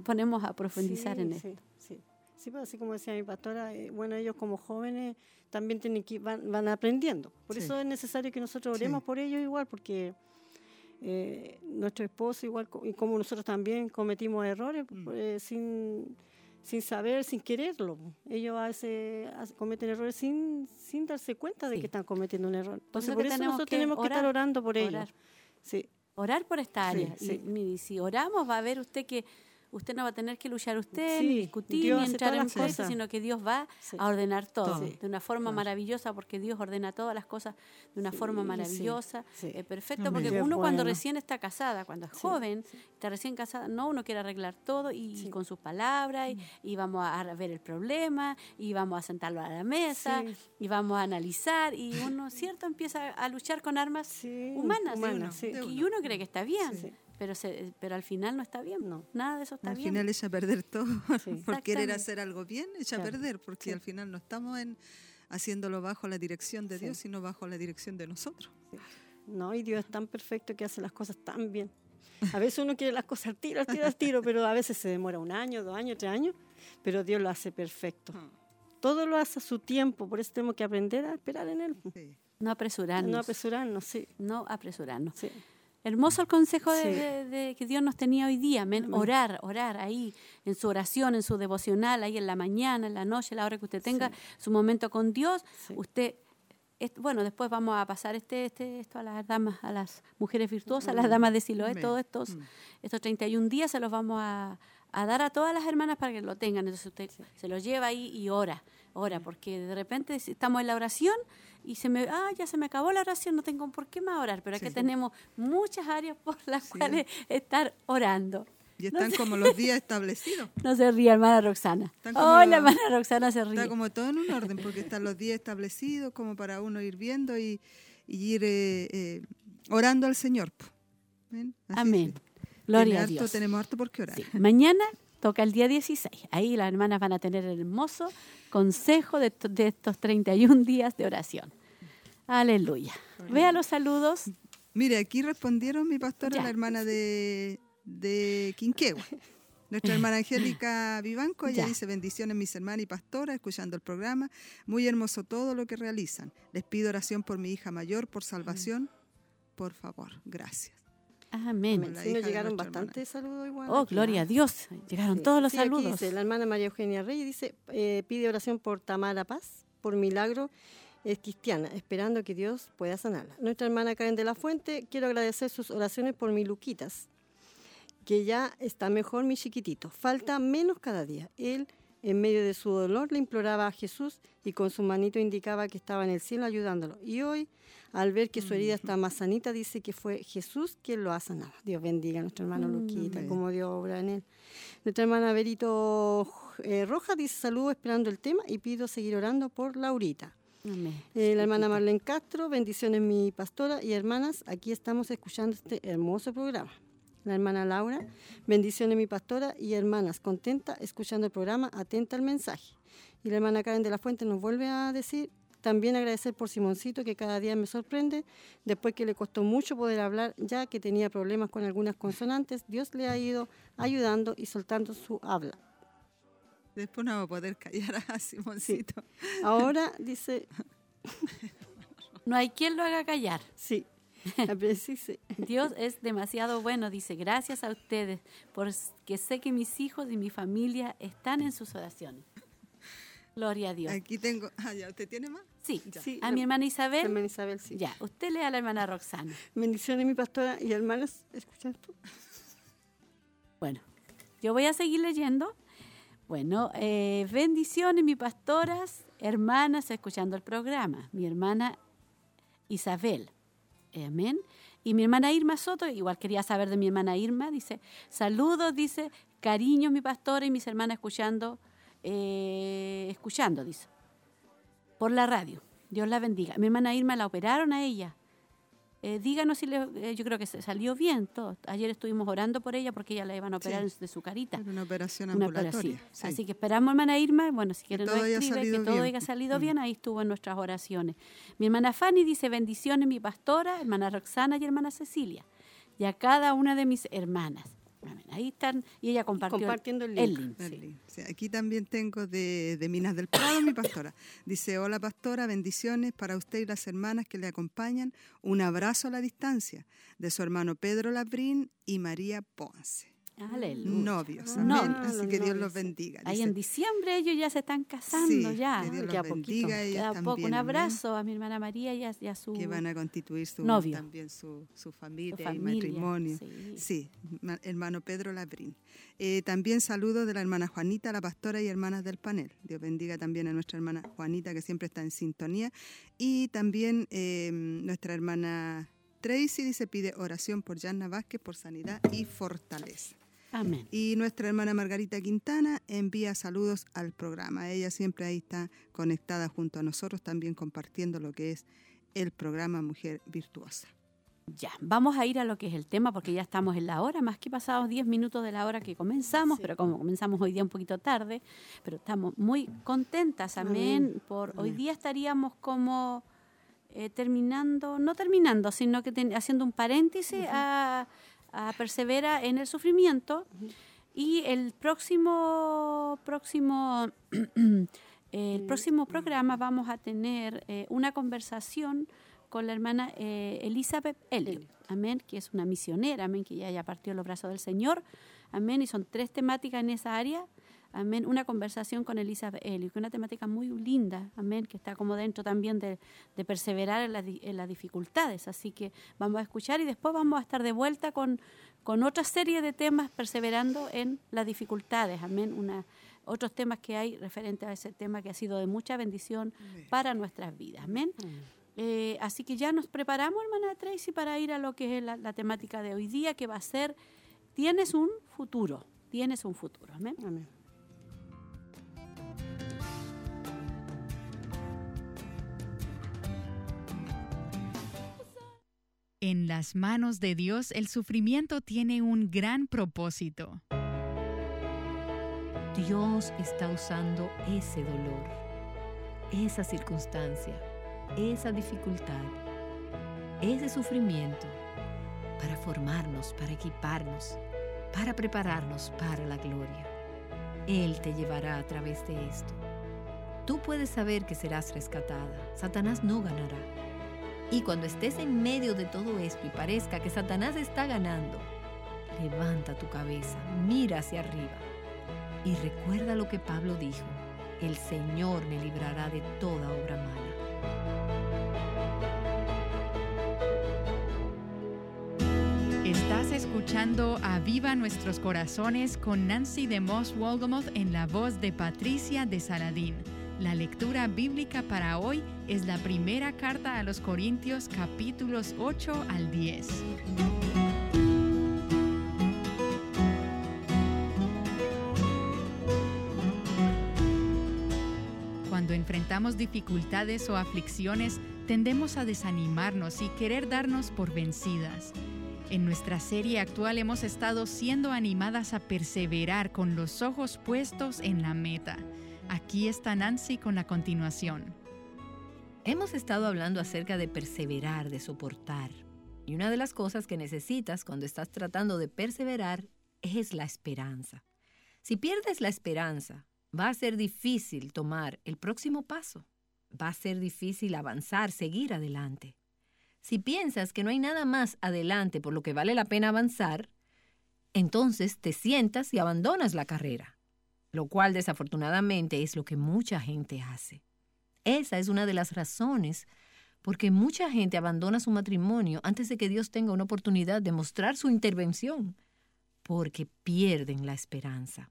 ponemos a profundizar Sí, en esto. sí, sí. Sí, pues así como decía mi pastora, eh, bueno, ellos como jóvenes también tienen que van, van aprendiendo. Por Sí. eso es necesario que nosotros oremos Sí. por ellos igual, porque eh, nuestro esposo igual, y como nosotros también cometimos errores Mm. eh, sin, sin saber, sin quererlo. Ellos hace- cometen errores sin, sin darse cuenta de Sí. que están cometiendo un error. Entonces, por eso tenemos nosotros que tenemos que estar orando por ellos. orar. Sí, orar por esta área. sí. Y mire, si oramos va a ver usted que usted no va a tener que luchar usted, Sí, ni discutir, Dios ni entrar en cosas. sino que Dios va Sí. a ordenar todo de una forma maravillosa, porque Dios ordena todas las cosas de una forma maravillosa, eh, perfecto, porque uno cuando recién está casada, cuando es joven, está recién casada, no, uno quiere arreglar todo y, con sus palabras, y, y vamos a ver el problema, y vamos a sentarlo a la mesa, y vamos a analizar, y uno, ¿cierto?, empieza a luchar con armas humanas, humanas, sí. y uno cree que está bien, Sí. Pero se, pero al final no está bien. No. Nada de eso está Al bien. final echa a perder todo. Sí. Por querer hacer algo bien, echa a Claro. perder, porque Sí. al final no estamos en, haciéndolo bajo la dirección de Sí. Dios, sino bajo la dirección de nosotros. No, y Dios es tan perfecto que hace las cosas tan bien. A veces uno quiere las cosas al tiro, al tiro, al tiro, pero a veces se demora un año, dos años, tres años, pero Dios lo hace perfecto. Todo lo hace a su tiempo, por eso tenemos que aprender a esperar en Él. Sí. No apresurarnos. No apresurarnos, sí. no apresurarnos. sí. Hermoso el consejo de, Sí. de- de que Dios nos tenía hoy día. amén. Amén. Orar, orar ahí, en su oración, en su devocional, ahí en la mañana, en la noche, a la hora que usted tenga su momento con Dios. Sí. Usted, es- bueno, después vamos a pasar este, este, esto a las damas, a las mujeres virtuosas, a las damas de Siloé, todos estos, Mm. estos 31 días se los vamos a, a dar a todas las hermanas para que lo tengan. Entonces usted se los lleva ahí y ora, ora, porque de repente estamos en la oración y se me, ah, ya se me acabó la oración, no tengo por qué más orar, pero aquí Sí. tenemos muchas áreas por las Sí. cuales estar orando. Y están como los días establecidos. No se ríe, hermana Roxana. Hola, la- hermana Roxana se ríe. Está como todo en un orden, porque están los días establecidos como para uno ir viendo y, y ir eh, eh, orando al Señor. ¿Ven? Amén. que Gloria a harto- Dios. Tenemos harto por qué orar. Sí. Mañana toca el día 16. Ahí las hermanas van a tener el hermoso consejo de, to- de estos 31 días de oración. Aleluya. Vea los saludos. Mire, aquí respondieron mi pastora, Ya. la hermana de, de Quinquegua. Nuestra hermana Angélica Vivanco, ella Ya. dice bendiciones mis hermanas y pastoras, escuchando el programa. Muy hermoso todo lo que realizan. Les pido oración por mi hija mayor, por salvación. Por favor, gracias. Amén. Sí, nos llegaron bastantes saludos igual. Oh, aquí, gloria ¿ah? a Dios. Llegaron Sí. todos los Sí, aquí saludos. dice, la hermana María Eugenia Reyes dice, eh, pide oración por Tamara Paz, por milagro, es cristiana, esperando que Dios pueda sanarla. Nuestra hermana Karen de la Fuente, quiero agradecer sus oraciones por mi Luquitas, que ya está mejor mi chiquitito. Falta menos cada día. Él, en medio de su dolor, le imploraba a Jesús y con su manito indicaba que estaba en el cielo ayudándolo. Y hoy, al ver que su herida está más sanita, dice que fue Jesús quien lo ha sanado. Dios bendiga a nuestro hermano Luquita, Amén. como Dios obra en él. Nuestra hermana Berito eh, Rojas dice saludo esperando el tema y pido seguir orando por Laurita. Amén. Eh, la hermana Marlene Castro, bendiciones mi pastora y hermanas, aquí estamos escuchando este hermoso programa. La hermana Laura, bendiciones mi pastora y hermanas, contenta escuchando el programa, atenta al mensaje. Y la hermana Karen de la Fuente nos vuelve a decir, También agradecer por Simoncito, que cada día me sorprende, después que le costó mucho poder hablar, ya que tenía problemas con algunas consonantes, Dios le ha ido ayudando y soltando su habla. Después no va a poder callar a Simoncito. Ahora dice... no hay quien lo haga callar. Sí. Dios es demasiado bueno, dice, gracias a ustedes, porque sé que mis hijos y mi familia están en sus oraciones. Gloria a Dios. Aquí tengo, ah, ya, ¿usted tiene más? Sí, a mi hermana Isabel. A mi hermana Isabel, sí. Ya, usted lea a la hermana Roxana. Bendiciones, mi pastora y hermanas, ¿escuchas tú? Bueno, yo voy a seguir leyendo. Bueno, eh, bendiciones, mi pastoras, hermanas, escuchando el programa. Mi hermana Isabel. Amén. Y mi hermana Irma Soto, igual quería saber de mi hermana Irma, dice, saludos, dice, cariño mi pastora y mis hermanas escuchando, eh, escuchando, dice, por la radio. Dios la bendiga. Mi hermana Irma la operaron a ella eh, díganos si le, eh, yo creo que se salió bien todo. Ayer estuvimos orando por ella porque ella la iban a operar de su carita. una operación ambulatoria. Así que esperamos, hermana Irma, bueno, si quieren nos escribe, que todo haya salido mm. bien, ahí estuvo en nuestras oraciones. Mi hermana Fanny dice, bendiciones mi pastora, hermana Roxana y hermana Cecilia, y a cada una de mis hermanas. Ahí están, y ella compartió compartiendo el link. aquí también tengo de, Minas del Prado, mi pastora. Dice, hola pastora, bendiciones para usted y las hermanas que le acompañan. Un abrazo a la distancia de su hermano Pedro Labrín y María Ponce. Novios, amén. Así que Dios los bendiga. Ahí en diciembre ellos ya se están casando ya. Que Dios los bendiga. Queda poco. Un abrazo a mi hermana María y a, su Que van a constituir su, novio. también su, su familia, y matrimonio. Sí. hermano Pedro Labrín. Eh, también saludos de la hermana Juanita, la pastora y hermanas del panel. Dios bendiga también a nuestra hermana Juanita que siempre está en sintonía. Y también eh, nuestra hermana Tracy dice, pide oración por Yanna Vázquez por sanidad y fortaleza. Amén. Y nuestra hermana Margarita Quintana envía saludos al programa. Ella siempre ahí está conectada junto a nosotros, también compartiendo lo que es el programa Mujer Virtuosa. Ya, vamos a ir a lo que es el tema porque ya estamos en la hora, más que pasados 10 minutos de la hora que comenzamos, pero como comenzamos hoy día un poquito tarde, pero estamos muy contentas, amén, por hoy día estaríamos como eh, terminando, no terminando, sino que haciendo un paréntesis a persevera en el sufrimiento. Y el próximo, próximo, el próximo programa vamos a tener eh, una conversación con la hermana eh, Elizabeth Elliot, amén, que es una misionera, amén, que ya, ya partió los brazos del Señor, amén, y son tres temáticas en esa área, amén, una conversación con Elizabeth Elliot, que es una temática muy linda, amén, que está como dentro también de, perseverar en, las dificultades. Así que vamos a escuchar y después vamos a estar de vuelta con, con otra serie de temas perseverando en las dificultades, amén, una, otros temas que hay referente a ese tema que ha sido de mucha bendición para nuestras vidas, amén. Eh, así que ya nos preparamos, hermana Tracy, para ir a lo que es la, la temática de hoy día, que va a ser, tienes un futuro, tienes un futuro, amén. amén. En las manos de Dios el sufrimiento tiene un gran propósito. Dios está usando ese dolor, esa circunstancia, esa dificultad, ese sufrimiento para formarnos, para equiparnos, para prepararnos para la gloria. Él te llevará a través de esto. Tú puedes saber que serás rescatada. Satanás no ganará y cuando estés en medio de todo esto y parezca que Satanás está ganando, levanta tu cabeza, mira hacia arriba y recuerda lo que Pablo dijo, el Señor me librará de toda obra mala. Estás escuchando a Viva Nuestros Corazones con Nancy de Moss Wolgamoth en la voz de Patricia de Saladín. La lectura bíblica para hoy es la primera carta a los Corintios capítulos 8 al 10. Cuando enfrentamos dificultades o aflicciones, tendemos a desanimarnos y querer darnos por vencidas. En nuestra serie actual hemos estado siendo animadas a perseverar con los ojos puestos en la meta Aquí está Nancy con la continuación. Hemos estado hablando acerca de perseverar, de soportar. Y una de las cosas que necesitas cuando estás tratando de perseverar es la esperanza. Si pierdes la esperanza, va a ser difícil tomar el próximo paso. Va a ser difícil avanzar, seguir adelante. Si piensas que no hay nada más adelante por lo que vale la pena avanzar, entonces te sientas y abandonas la carrera, lo cual desafortunadamente es lo que mucha gente hace. Esa es una de las razones porque mucha gente abandona su matrimonio antes de que Dios tenga una oportunidad de mostrar su intervención, porque pierden la esperanza.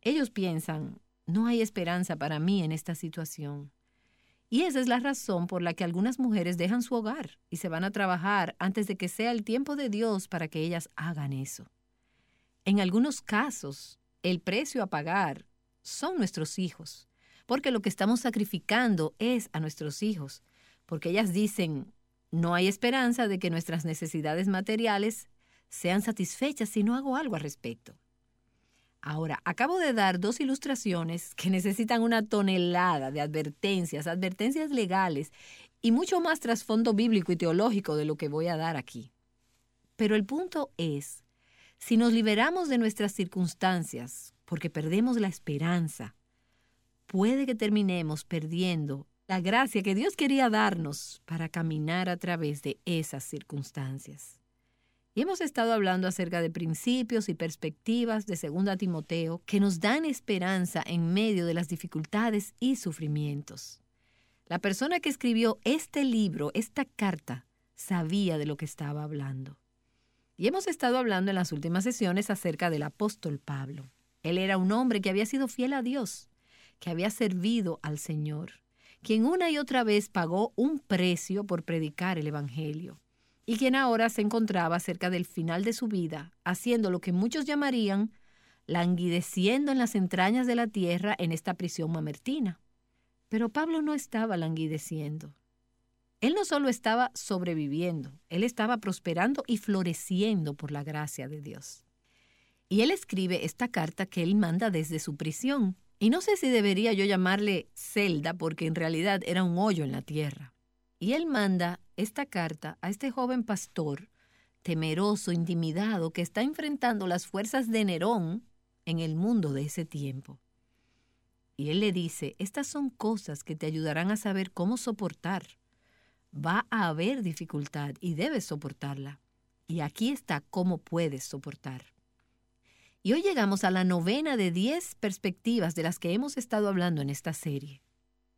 Ellos piensan, no hay esperanza para mí en esta situación. Y esa es la razón por la que algunas mujeres dejan su hogar y se van a trabajar antes de que sea el tiempo de Dios para que ellas hagan eso. En algunos casos, el precio a pagar son nuestros hijos, porque lo que estamos sacrificando es a nuestros hijos, porque ellas dicen, no hay esperanza de que nuestras necesidades materiales sean satisfechas si no hago algo al respecto. Ahora, acabo de dar dos ilustraciones que necesitan una tonelada de advertencias, advertencias legales y mucho más trasfondo bíblico y teológico de lo que voy a dar aquí. Pero el punto es, si nos liberamos de nuestras circunstancias porque perdemos la esperanza, puede que terminemos perdiendo la gracia que Dios quería darnos para caminar a través de esas circunstancias. Y hemos estado hablando acerca de principios y perspectivas de 2 Timoteo que nos dan esperanza en medio de las dificultades y sufrimientos. La persona que escribió este libro, esta carta, sabía de lo que estaba hablando. Y hemos estado hablando en las últimas sesiones acerca del apóstol Pablo. Él era un hombre que había sido fiel a Dios, que había servido al Señor, quien una y otra vez pagó un precio por predicar el Evangelio y quien ahora se encontraba cerca del final de su vida, haciendo lo que muchos llamarían languideciendo en las entrañas de la tierra en esta prisión mamertina. Pero Pablo no estaba languideciendo. Él no solo estaba sobreviviendo, él estaba prosperando y floreciendo por la gracia de Dios. Y él escribe esta carta que él manda desde su prisión. Y no sé si debería yo llamarle celda porque en realidad era un hoyo en la tierra. Y él manda esta carta a este joven pastor, temeroso, intimidado, que está enfrentando las fuerzas de Nerón en el mundo de ese tiempo. Y él le dice, estas son cosas que te ayudarán a saber cómo soportar. Va a haber dificultad y debes soportarla. Y aquí está cómo puedes soportar. Y hoy llegamos a la novena de diez perspectivas de las que hemos estado hablando en esta serie.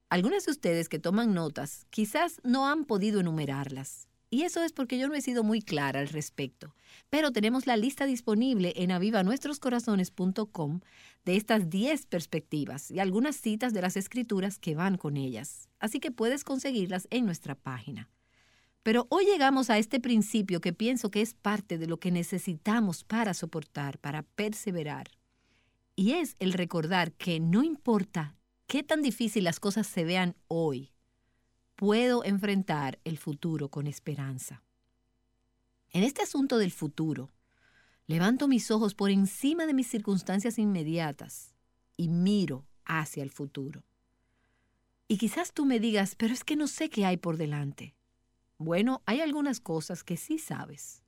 Algunas de ustedes que toman notas quizás no han podido enumerarlas. Y eso es porque yo no he sido muy clara al respecto. Pero tenemos la lista disponible en avivanuestroscorazones.com de estas 10 perspectivas y algunas citas de las escrituras que van con ellas. Así que puedes conseguirlas en nuestra página. Pero hoy llegamos a este principio que pienso que es parte de lo que necesitamos para soportar, para perseverar. Y es el recordar que no importa qué tan difícil las cosas se vean hoy, puedo enfrentar el futuro con esperanza. En este asunto del futuro, levanto mis ojos por encima de mis circunstancias inmediatas y miro hacia el futuro. Y quizás tú me digas, pero es que no sé qué hay por delante. Bueno, hay algunas cosas que sí sabes.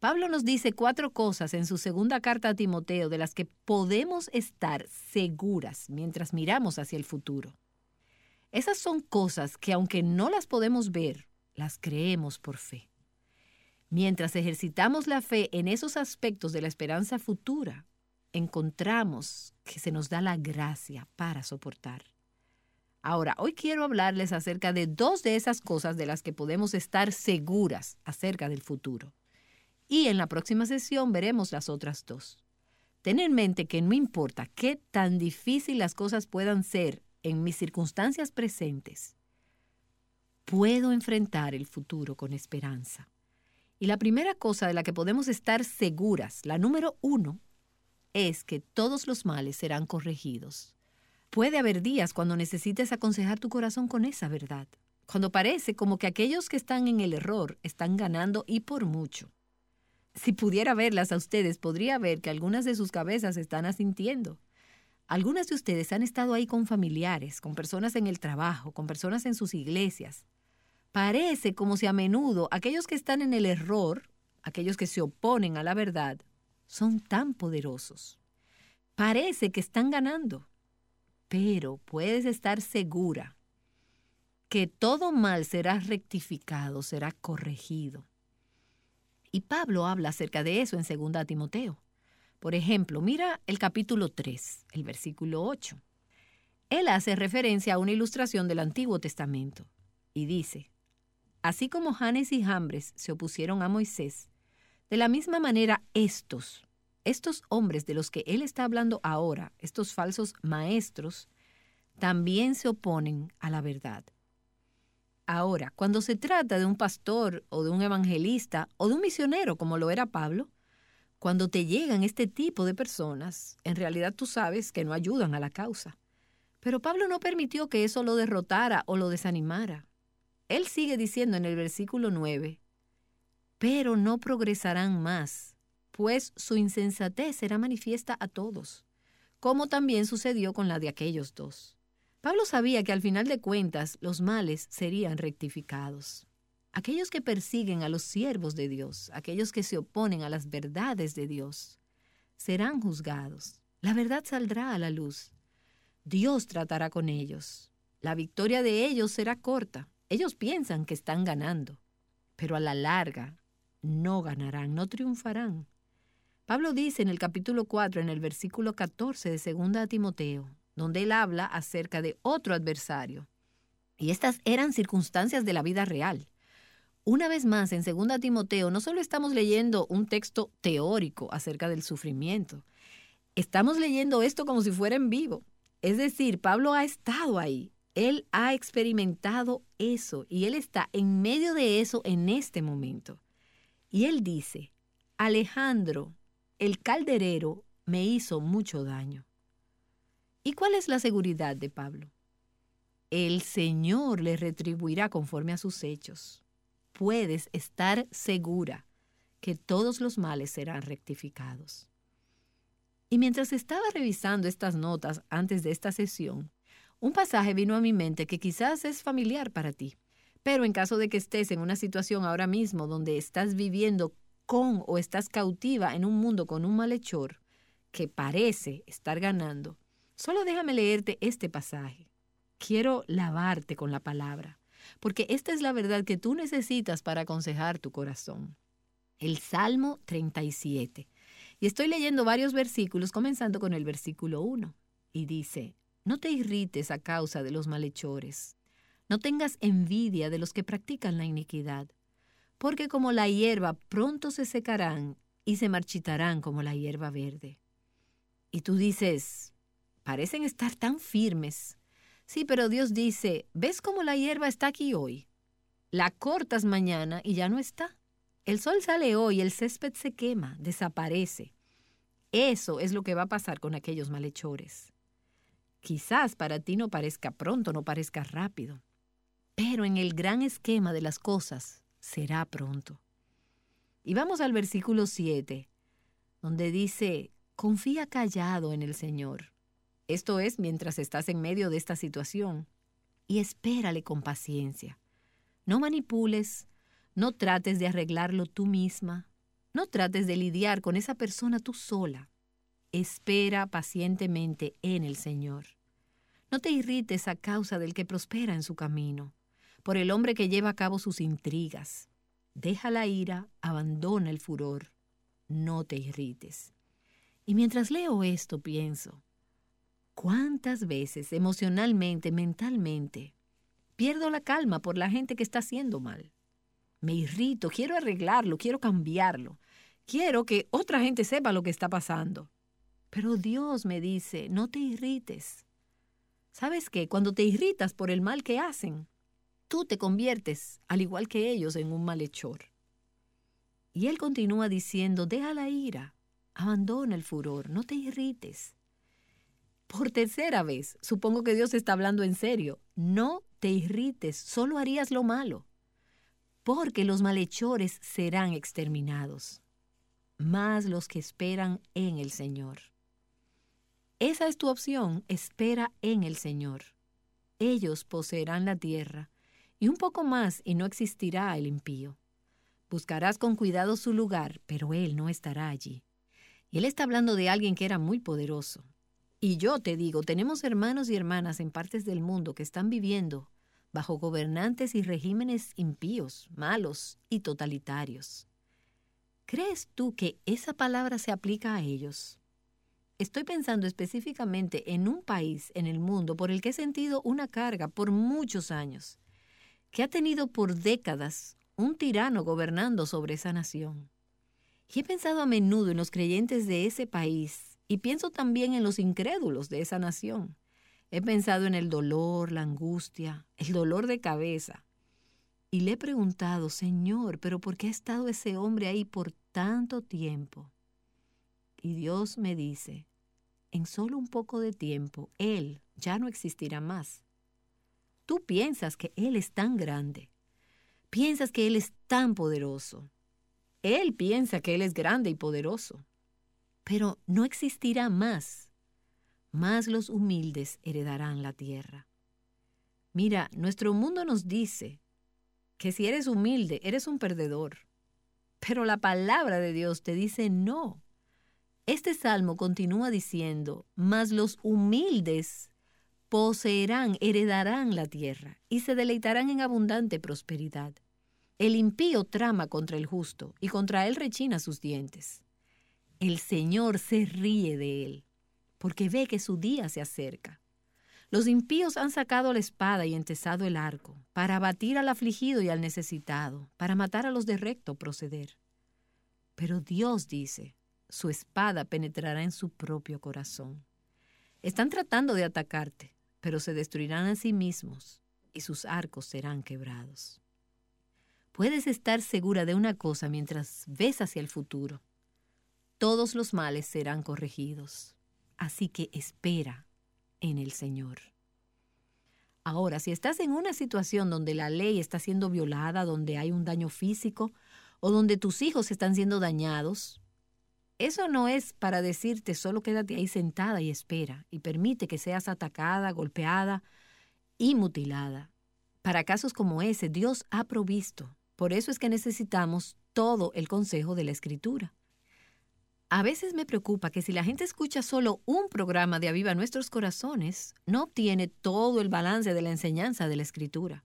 Pablo nos dice cuatro cosas en su segunda carta a Timoteo de las que podemos estar seguras mientras miramos hacia el futuro. Esas son cosas que aunque no las podemos ver, las creemos por fe. Mientras ejercitamos la fe en esos aspectos de la esperanza futura, encontramos que se nos da la gracia para soportar. Ahora, hoy quiero hablarles acerca de dos de esas cosas de las que podemos estar seguras acerca del futuro y en la próxima sesión veremos las otras dos. Ten en mente que no importa qué tan difícil las cosas puedan ser en mis circunstancias presentes, puedo enfrentar el futuro con esperanza. Y la primera cosa de la que podemos estar seguras, la número uno, es que todos los males serán corregidos. Puede haber días cuando necesites aconsejar tu corazón con esa verdad, cuando parece como que aquellos que están en el error están ganando y por mucho. Si pudiera verlas a ustedes, podría ver que algunas de sus cabezas están asintiendo. Algunas de ustedes han estado ahí con familiares, con personas en el trabajo, con personas en sus iglesias. Parece como si a menudo aquellos que están en el error, aquellos que se oponen a la verdad, son tan poderosos. Parece que están ganando, pero puedes estar segura que todo mal será rectificado, será corregido. Y Pablo habla acerca de eso en 2 Timoteo. Por ejemplo, mira el capítulo 3, el versículo 8. Él hace referencia a una ilustración del Antiguo Testamento y dice, Así como Janes y Jambres se opusieron a Moisés, de la misma manera estos, estos hombres de los que él está hablando ahora, estos falsos maestros, también se oponen a la verdad. Ahora, cuando se trata de un pastor o de un evangelista o de un misionero como lo era Pablo, cuando te llegan este tipo de personas, en realidad tú sabes que no ayudan a la causa. Pero Pablo no permitió que eso lo derrotara o lo desanimara. Él sigue diciendo en el versículo 9, pero no progresarán más, pues su insensatez será manifiesta a todos, como también sucedió con la de aquellos dos. Pablo sabía que al final de cuentas los males serían rectificados. Aquellos que persiguen a los siervos de Dios, aquellos que se oponen a las verdades de Dios, serán juzgados. La verdad saldrá a la luz. Dios tratará con ellos. La victoria de ellos será corta. Ellos piensan que están ganando, pero a la larga no ganarán, no triunfarán. Pablo dice en el capítulo 4, en el versículo 14 de 2 Timoteo, donde él habla acerca de otro adversario. Y estas eran circunstancias de la vida real. Una vez más, en 2 Timoteo no solo estamos leyendo un texto teórico acerca del sufrimiento, estamos leyendo esto como si fuera en vivo. Es decir, Pablo ha estado ahí, él ha experimentado eso y él está en medio de eso en este momento. Y él dice, Alejandro, el calderero, me hizo mucho daño. ¿Y cuál es la seguridad de Pablo? El Señor le retribuirá conforme a sus hechos. Puedes estar segura que todos los males serán rectificados. Y mientras estaba revisando estas notas antes de esta sesión, un pasaje vino a mi mente que quizás es familiar para ti, pero en caso de que estés en una situación ahora mismo donde estás viviendo con o estás cautiva en un mundo con un malhechor que parece estar ganando, Solo déjame leerte este pasaje. Quiero lavarte con la palabra, porque esta es la verdad que tú necesitas para aconsejar tu corazón. El Salmo 37. Y estoy leyendo varios versículos, comenzando con el versículo 1. Y dice, no te irrites a causa de los malhechores, no tengas envidia de los que practican la iniquidad, porque como la hierba pronto se secarán y se marchitarán como la hierba verde. Y tú dices, parecen estar tan firmes. Sí, pero Dios dice, ¿ves cómo la hierba está aquí hoy? La cortas mañana y ya no está. El sol sale hoy, el césped se quema, desaparece. Eso es lo que va a pasar con aquellos malhechores. Quizás para ti no parezca pronto, no parezca rápido, pero en el gran esquema de las cosas será pronto. Y vamos al versículo 7, donde dice, confía callado en el Señor esto es mientras estás en medio de esta situación. Y espérale con paciencia. No manipules, no trates de arreglarlo tú misma, no trates de lidiar con esa persona tú sola. Espera pacientemente en el Señor. No te irrites a causa del que prospera en su camino, por el hombre que lleva a cabo sus intrigas. Deja la ira, abandona el furor, no te irrites. Y mientras leo esto pienso, ¿Cuántas veces emocionalmente, mentalmente, pierdo la calma por la gente que está haciendo mal? Me irrito, quiero arreglarlo, quiero cambiarlo, quiero que otra gente sepa lo que está pasando. Pero Dios me dice, no te irrites. ¿Sabes qué? Cuando te irritas por el mal que hacen, tú te conviertes, al igual que ellos, en un malhechor. Y él continúa diciendo, deja la ira, abandona el furor, no te irrites por tercera vez, supongo que Dios está hablando en serio. No te irrites, solo harías lo malo, porque los malhechores serán exterminados, más los que esperan en el Señor. esa es tu opción, espera en el Señor. Ellos poseerán la tierra, y un poco más y no existirá el impío. Buscarás con cuidado su lugar, pero Él no estará allí. Y Él está hablando de alguien que era muy poderoso. Y yo te digo, tenemos hermanos y hermanas en partes del mundo que están viviendo bajo gobernantes y regímenes impíos, malos y totalitarios. ¿Crees tú que esa palabra se aplica a ellos? Estoy pensando específicamente en un país en el mundo por el que he sentido una carga por muchos años, que ha tenido por décadas un tirano gobernando sobre esa nación. Y he pensado a menudo en los creyentes de ese país y pienso también en los incrédulos de esa nación. He pensado en el dolor, la angustia, el dolor de cabeza. Y le he preguntado, Señor, pero ¿por qué ha estado ese hombre ahí por tanto tiempo? Y Dios me dice, en solo un poco de tiempo, Él ya no existirá más. Tú piensas que Él es tan grande, piensas que Él es tan poderoso. Él piensa que Él es grande y poderoso, pero no existirá más más los humildes heredarán la tierra. Mira, nuestro mundo nos dice que si eres humilde, eres un perdedor. Pero la palabra de Dios te dice no. Este salmo continúa diciendo, mas los humildes poseerán, heredarán la tierra y se deleitarán en abundante prosperidad. El impío trama contra el justo y contra él rechina sus dientes. El Señor se ríe de él porque ve que su día se acerca. Los impíos han sacado la espada y entesado el arco, para abatir al afligido y al necesitado, para matar a los de recto proceder. Pero Dios dice, su espada penetrará en su propio corazón. Están tratando de atacarte, pero se destruirán a sí mismos y sus arcos serán quebrados. Puedes estar segura de una cosa mientras ves hacia el futuro. Todos los males serán corregidos. Así que espera en el Señor. Ahora, si estás en una situación donde la ley está siendo violada, donde hay un daño físico o donde tus hijos están siendo dañados, eso no es para decirte solo quédate ahí sentada y espera y permite que seas atacada, golpeada y mutilada. Para casos como ese, Dios ha provisto. Por eso es que necesitamos todo el consejo de la Escritura. A veces me preocupa que si la gente escucha solo un programa de Aviva Nuestros Corazones, no obtiene todo el balance de la enseñanza de la Escritura.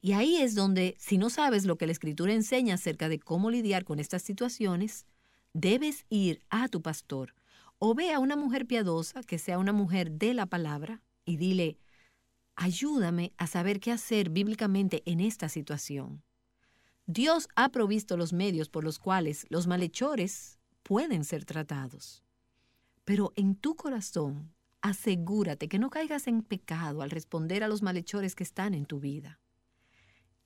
Y ahí es donde, si no sabes lo que la Escritura enseña acerca de cómo lidiar con estas situaciones, debes ir a tu pastor o ve a una mujer piadosa que sea una mujer de la palabra y dile, ayúdame a saber qué hacer bíblicamente en esta situación. Dios ha provisto los medios por los cuales los malhechores pueden ser tratados. Pero en tu corazón, asegúrate que no caigas en pecado al responder a los malhechores que están en tu vida.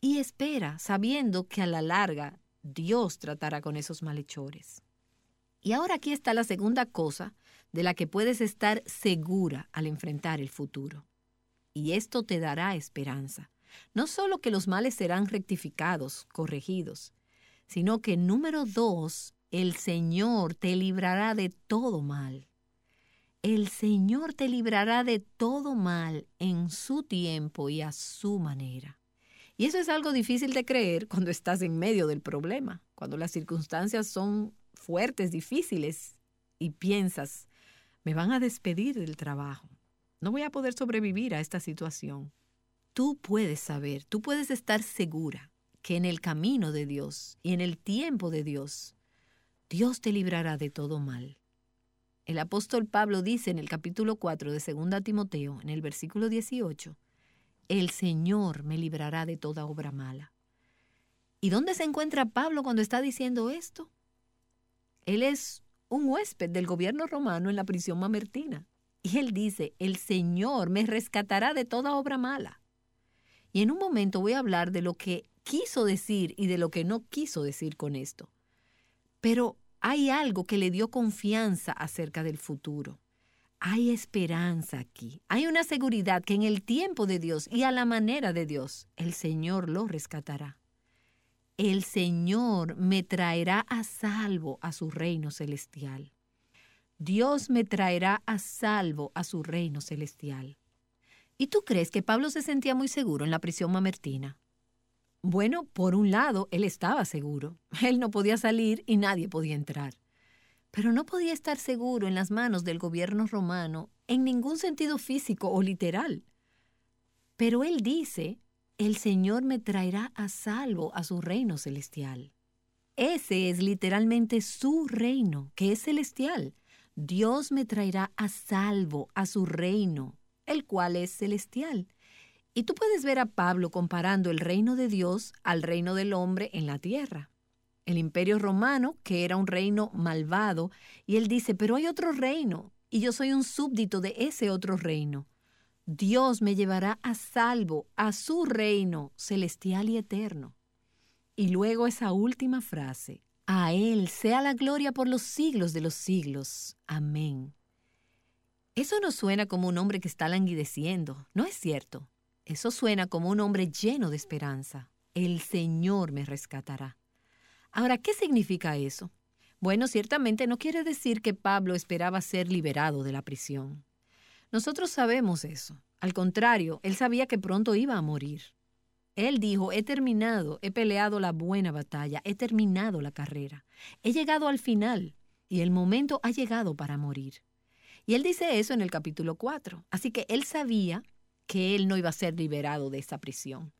Y espera, sabiendo que a la larga Dios tratará con esos malhechores. Y ahora aquí está la segunda cosa de la que puedes estar segura al enfrentar el futuro. Y esto te dará esperanza. No solo que los males serán rectificados, corregidos, sino que número dos, el Señor te librará de todo mal. El Señor te librará de todo mal en su tiempo y a su manera. Y eso es algo difícil de creer cuando estás en medio del problema, cuando las circunstancias son fuertes, difíciles, y piensas, me van a despedir del trabajo, no voy a poder sobrevivir a esta situación. Tú puedes saber, tú puedes estar segura que en el camino de Dios y en el tiempo de Dios, Dios te librará de todo mal. El apóstol Pablo dice en el capítulo 4 de 2 Timoteo, en el versículo 18, El Señor me librará de toda obra mala. ¿Y dónde se encuentra Pablo cuando está diciendo esto? Él es un huésped del gobierno romano en la prisión mamertina. Y él dice, el Señor me rescatará de toda obra mala. Y en un momento voy a hablar de lo que quiso decir y de lo que no quiso decir con esto. Pero hay algo que le dio confianza acerca del futuro. Hay esperanza aquí. Hay una seguridad que en el tiempo de Dios y a la manera de Dios, el Señor lo rescatará. El Señor me traerá a salvo a su reino celestial. Dios me traerá a salvo a su reino celestial. ¿Y tú crees que Pablo se sentía muy seguro en la prisión mamertina? Bueno, por un lado, él estaba seguro. Él no podía salir y nadie podía entrar. Pero no podía estar seguro en las manos del gobierno romano en ningún sentido físico o literal. Pero él dice, el Señor me traerá a salvo a su reino celestial. Ese es literalmente su reino, que es celestial. Dios me traerá a salvo a su reino, el cual es celestial. Y tú puedes ver a Pablo comparando el reino de Dios al reino del hombre en la tierra. El imperio romano, que era un reino malvado, y él dice, pero hay otro reino, y yo soy un súbdito de ese otro reino. Dios me llevará a salvo a su reino celestial y eterno. Y luego esa última frase, a Él sea la gloria por los siglos de los siglos. Amén. Eso no suena como un hombre que está languideciendo, ¿no es cierto? Eso suena como un hombre lleno de esperanza. El Señor me rescatará. Ahora, ¿qué significa eso? Bueno, ciertamente no quiere decir que Pablo esperaba ser liberado de la prisión. Nosotros sabemos eso. Al contrario, él sabía que pronto iba a morir. Él dijo, he terminado, he peleado la buena batalla, he terminado la carrera, he llegado al final y el momento ha llegado para morir. Y él dice eso en el capítulo 4. Así que él sabía que él no iba a ser liberado de esa prisión.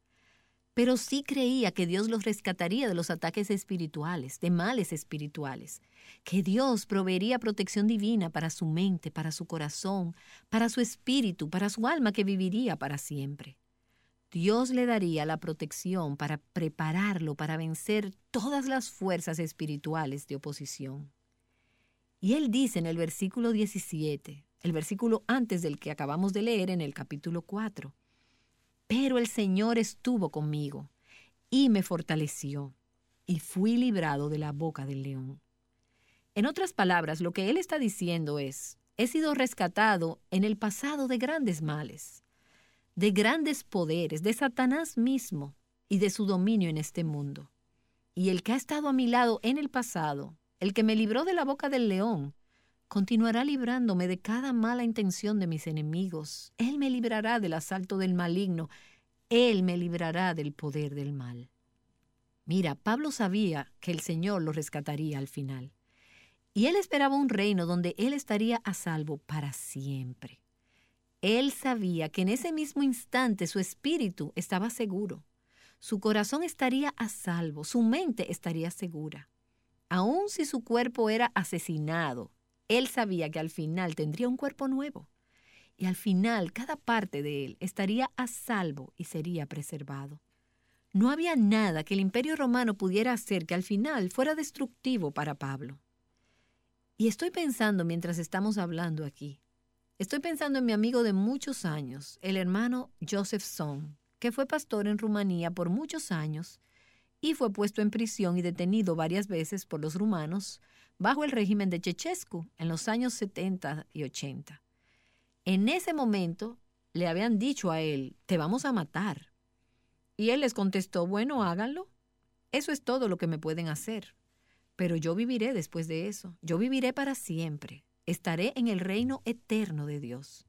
Pero sí creía que Dios los rescataría de los ataques espirituales, de males espirituales, que Dios proveería protección divina para su mente, para su corazón, para su espíritu, para su alma que viviría para siempre. Dios le daría la protección para prepararlo para vencer todas las fuerzas espirituales de oposición. Y él dice en el versículo 17, el versículo antes del que acabamos de leer en el capítulo 4. Pero el Señor estuvo conmigo y me fortaleció, y fui librado de la boca del león. En otras palabras, lo que él está diciendo es, he sido rescatado en el pasado de grandes males, de grandes poderes, de Satanás mismo y de su dominio en este mundo. Y el que ha estado a mi lado en el pasado, el que me libró de la boca del león, continuará librándome de cada mala intención de mis enemigos. Él me librará del asalto del maligno. Él me librará del poder del mal. Mira, Pablo sabía que el Señor lo rescataría al final. Y él esperaba un reino donde él estaría a salvo para siempre. Él sabía que en ese mismo instante su espíritu estaba seguro. Su corazón estaría a salvo, su mente estaría segura. Aun si su cuerpo era asesinado, él sabía que al final tendría un cuerpo nuevo y al final cada parte de él estaría a salvo y sería preservado. No había nada que el imperio romano pudiera hacer que al final fuera destructivo para Pablo. Y estoy pensando mientras estamos hablando aquí, estoy pensando en mi amigo de muchos años, el hermano Joseph Son, que fue pastor en Rumanía por muchos años y fue puesto en prisión y detenido varias veces por los rumanos bajo el régimen de Chechescu en los años 70 y 80. En ese momento le habían dicho a él, te vamos a matar. Y él les contestó, bueno, háganlo. Eso es todo lo que me pueden hacer. Pero yo viviré después de eso. Yo viviré para siempre. Estaré en el reino eterno de Dios.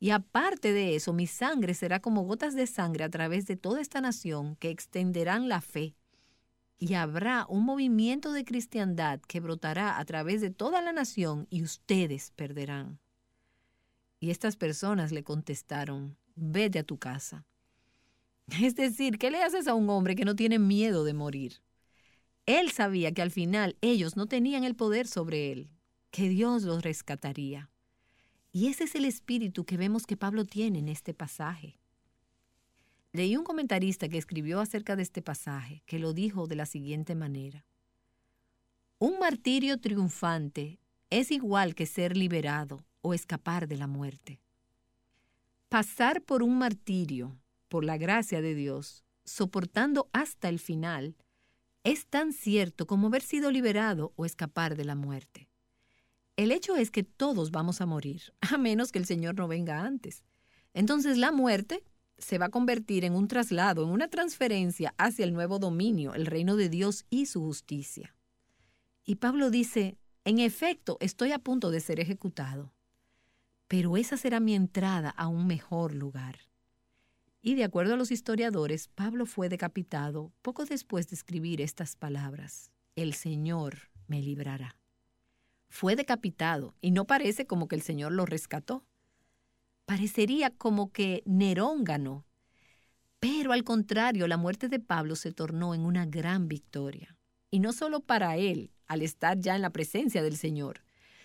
Y aparte de eso, mi sangre será como gotas de sangre a través de toda esta nación que extenderán la fe y habrá un movimiento de cristiandad que brotará a través de toda la nación y ustedes perderán. Y estas personas le contestaron, vete a tu casa. Es decir, ¿qué le haces a un hombre que no tiene miedo de morir? Él sabía que al final ellos no tenían el poder sobre él, que Dios los rescataría. Y ese es el espíritu que vemos que Pablo tiene en este pasaje. Leí un comentarista que escribió acerca de este pasaje, que lo dijo de la siguiente manera. Un martirio triunfante es igual que ser liberado o escapar de la muerte. Pasar por un martirio, por la gracia de Dios, soportando hasta el final, es tan cierto como haber sido liberado o escapar de la muerte. El hecho es que todos vamos a morir, a menos que el Señor no venga antes. Entonces la muerte se va a convertir en un traslado, en una transferencia hacia el nuevo dominio, el reino de Dios y su justicia. Y Pablo dice, En efecto, estoy a punto de ser ejecutado, pero esa será mi entrada a un mejor lugar. Y de acuerdo a los historiadores, Pablo fue decapitado poco después de escribir estas palabras. El Señor me librará. Fue decapitado y no parece como que el Señor lo rescató. Parecería como que Nerón ganó. Pero al contrario, la muerte de Pablo se tornó en una gran victoria. Y no solo para él, al estar ya en la presencia del Señor,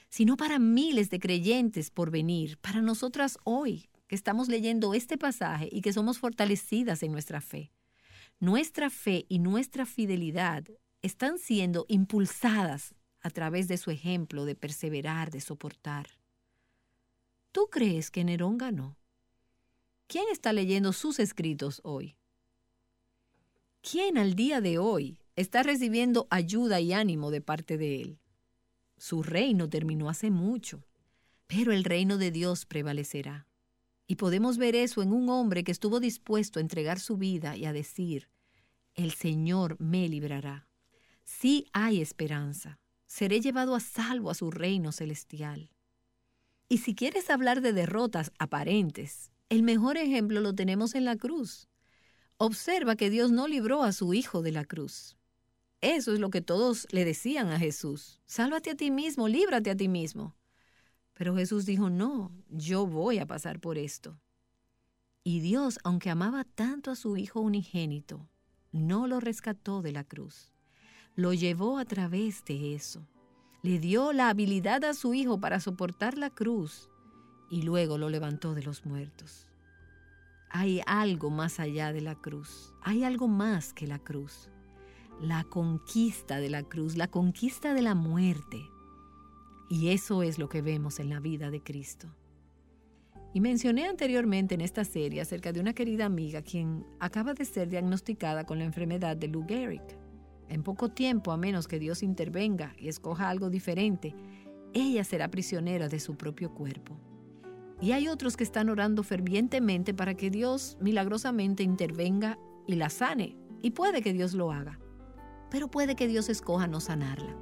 sino para miles de creyentes por venir, para nosotras hoy, que estamos leyendo este pasaje y que somos fortalecidas en nuestra fe. Nuestra fe y nuestra fidelidad están siendo impulsadas a través de su ejemplo de perseverar, de soportar. ¿Tú crees que Nerón ganó? ¿Quién está leyendo sus escritos hoy? ¿Quién al día de hoy está recibiendo ayuda y ánimo de parte de él? Su reino terminó hace mucho, pero el reino de Dios prevalecerá. Y podemos ver eso en un hombre que estuvo dispuesto a entregar su vida y a decir, el Señor me librará. Sí hay esperanza. Seré llevado a salvo a su reino celestial. Y si quieres hablar de derrotas aparentes, el mejor ejemplo lo tenemos en la cruz. Observa que Dios no libró a su Hijo de la cruz. Eso es lo que todos le decían a Jesús. Sálvate a ti mismo, líbrate a ti mismo. Pero Jesús dijo, no, yo voy a pasar por esto. Y Dios, aunque amaba tanto a su Hijo unigénito, no lo rescató de la cruz. Lo llevó a través de eso. Le dio la habilidad a su Hijo para soportar la cruz y luego lo levantó de los muertos. Hay algo más allá de la cruz. Hay algo más que la cruz. La conquista de la cruz, la conquista de la muerte y eso es lo que vemos en la vida de Cristo. Y mencioné anteriormente en esta serie acerca de una querida amiga quien acaba de ser diagnosticada con la enfermedad de Lou Gehrig. En poco tiempo, a menos que Dios intervenga y escoja algo diferente, ella será prisionera de su propio cuerpo. Y hay otros que están orando fervientemente para que Dios milagrosamente intervenga y la sane. Y puede que Dios lo haga. Pero puede que Dios escoja no sanarla.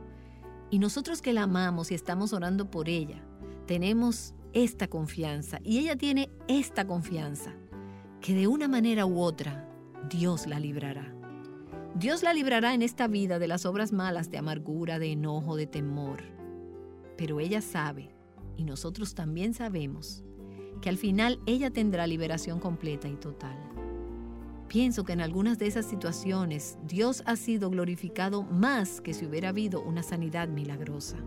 Y nosotros que la amamos y estamos orando por ella, tenemos esta confianza y ella tiene esta confianza, que de una manera u otra Dios la librará. Dios la librará en esta vida de las obras malas de amargura, de enojo, de temor. Pero ella sabe, y nosotros también sabemos, que al final ella tendrá liberación completa y total. Pienso que en algunas de esas situaciones Dios ha sido glorificado más que si hubiera habido una sanidad milagrosa.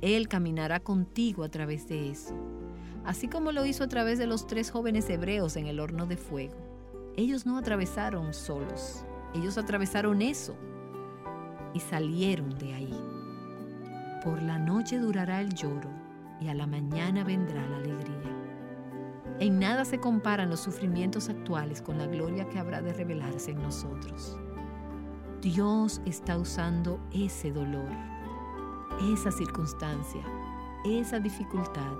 Él caminará contigo a través de eso, así como lo hizo a través de los tres jóvenes hebreos en el horno de fuego. Ellos no atravesaron solos, ellos atravesaron eso y salieron de ahí. Por la noche durará el lloro y a la mañana vendrá la alegría. En nada se comparan los sufrimientos actuales con la gloria que habrá de revelarse en nosotros. Dios está usando ese dolor, esa circunstancia, esa dificultad,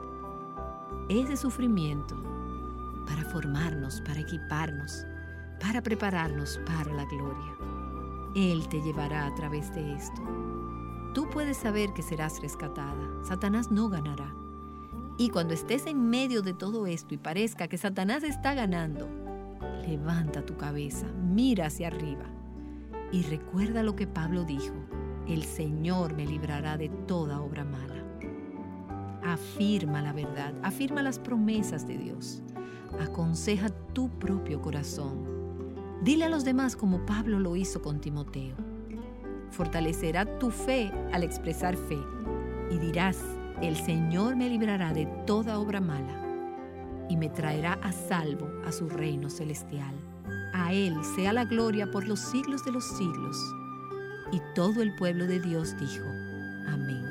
ese sufrimiento para formarnos, para equiparnos, para prepararnos para la gloria. Él te llevará a través de esto. Tú puedes saber que serás rescatada. Satanás no ganará. Y cuando estés en medio de todo esto y parezca que Satanás está ganando, levanta tu cabeza, mira hacia arriba y recuerda lo que Pablo dijo, el Señor me librará de toda obra mala. Afirma la verdad, afirma las promesas de Dios, aconseja tu propio corazón. Dile a los demás como Pablo lo hizo con Timoteo. Fortalecerá tu fe al expresar fe y dirás, el Señor me librará de toda obra mala y me traerá a salvo a su reino celestial. A Él sea la gloria por los siglos de los siglos. Y todo el pueblo de Dios dijo, Amén.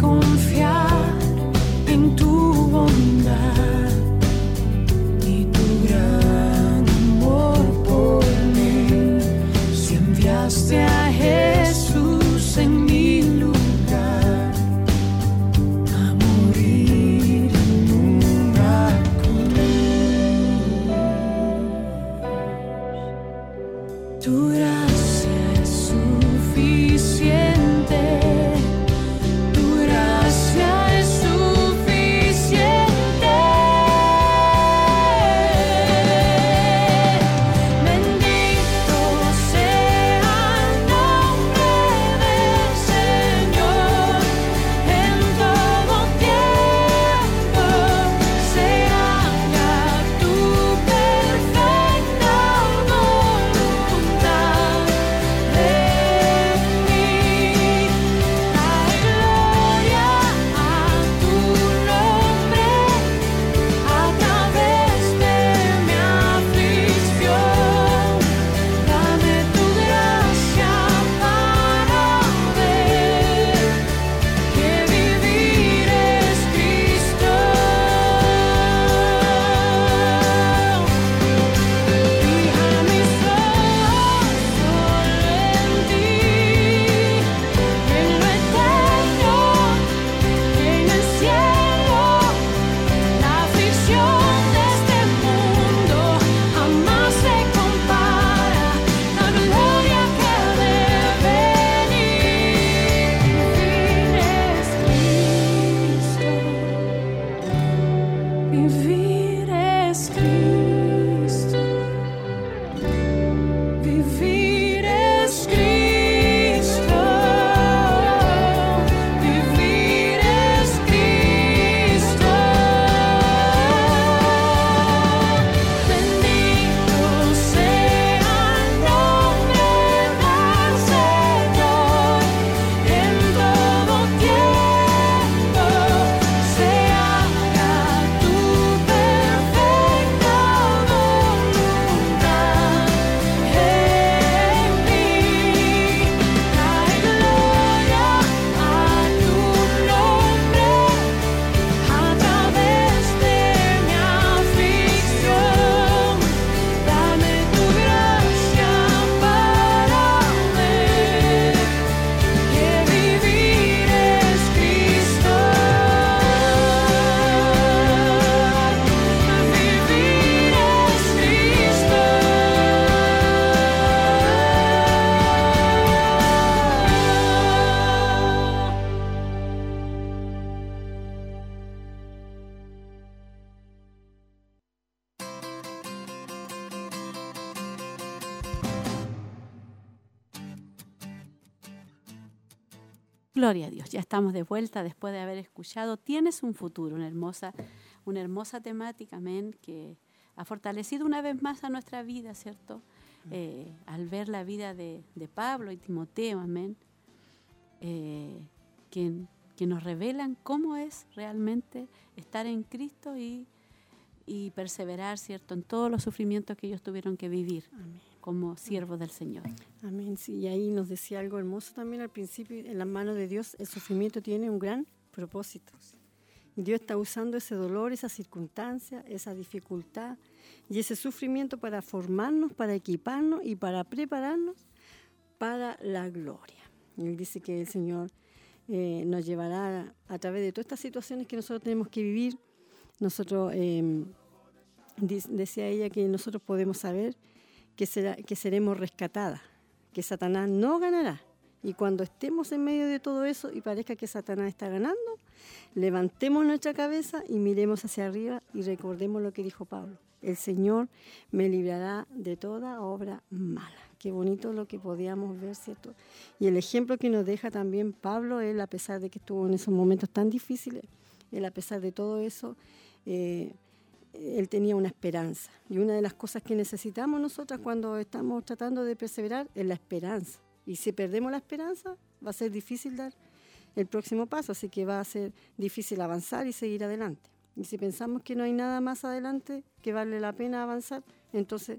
Confiar en tu bondad ya estamos de vuelta después de haber escuchado. Tienes un futuro, una hermosa, una hermosa temática, amén, que ha fortalecido una vez más a nuestra vida, ¿cierto? Eh, al ver la vida de, de Pablo y Timoteo, amén, eh, que, que nos revelan cómo es realmente estar en Cristo y, y perseverar, ¿cierto?, en todos los sufrimientos que ellos tuvieron que vivir Amén. Como siervos del Señor. Amén. Sí, y ahí nos decía algo hermoso también al principio, en las manos de Dios el sufrimiento tiene un gran propósito. Dios está usando ese dolor, esa circunstancia, esa dificultad y ese sufrimiento para formarnos, para equiparnos y para prepararnos para la gloria. Él dice que el Señor eh, nos llevará a, través de todas estas situaciones que nosotros tenemos que vivir. Nosotros, eh, dis- decía ella que nosotros podemos saber que, seremos rescatadas, que Satanás no ganará. Y cuando estemos en medio de todo eso y parezca que Satanás está ganando, levantemos nuestra cabeza y miremos hacia arriba y recordemos lo que dijo Pablo. El Señor me librará de toda obra mala. Qué bonito lo que podíamos ver, ¿cierto? Y el ejemplo que nos deja también Pablo, él a pesar de que estuvo en esos momentos tan difíciles, él a pesar de todo eso, eh, él tenía una esperanza. Y una de las cosas que necesitamos nosotras cuando estamos tratando de perseverar es la esperanza. Y si perdemos la esperanza, va a ser difícil dar el próximo paso, así que va a ser difícil avanzar y seguir adelante. Y si pensamos que no hay nada más adelante que vale la pena avanzar, entonces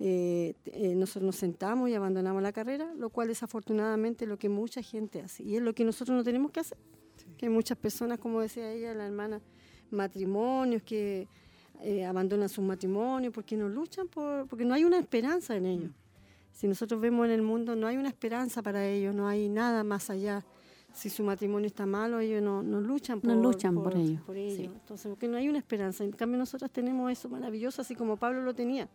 eh, eh, nosotros nos sentamos y abandonamos la carrera, lo cual desafortunadamente es lo que mucha gente hace. Y es lo que nosotros no tenemos que hacer. Que hay muchas personas, como decía ella, la hermana, matrimonios que eh, abandonan sus matrimonios porque no luchan, por, porque no hay una esperanza en ellos. Si nosotros vemos en el mundo, no hay una esperanza para ellos, no hay nada más allá. Si su matrimonio está malo, ellos no, no luchan por, No luchan por ello, por sí. Entonces, porque no hay una esperanza. En cambio, nosotros tenemos eso maravilloso, así como Pablo lo tenía.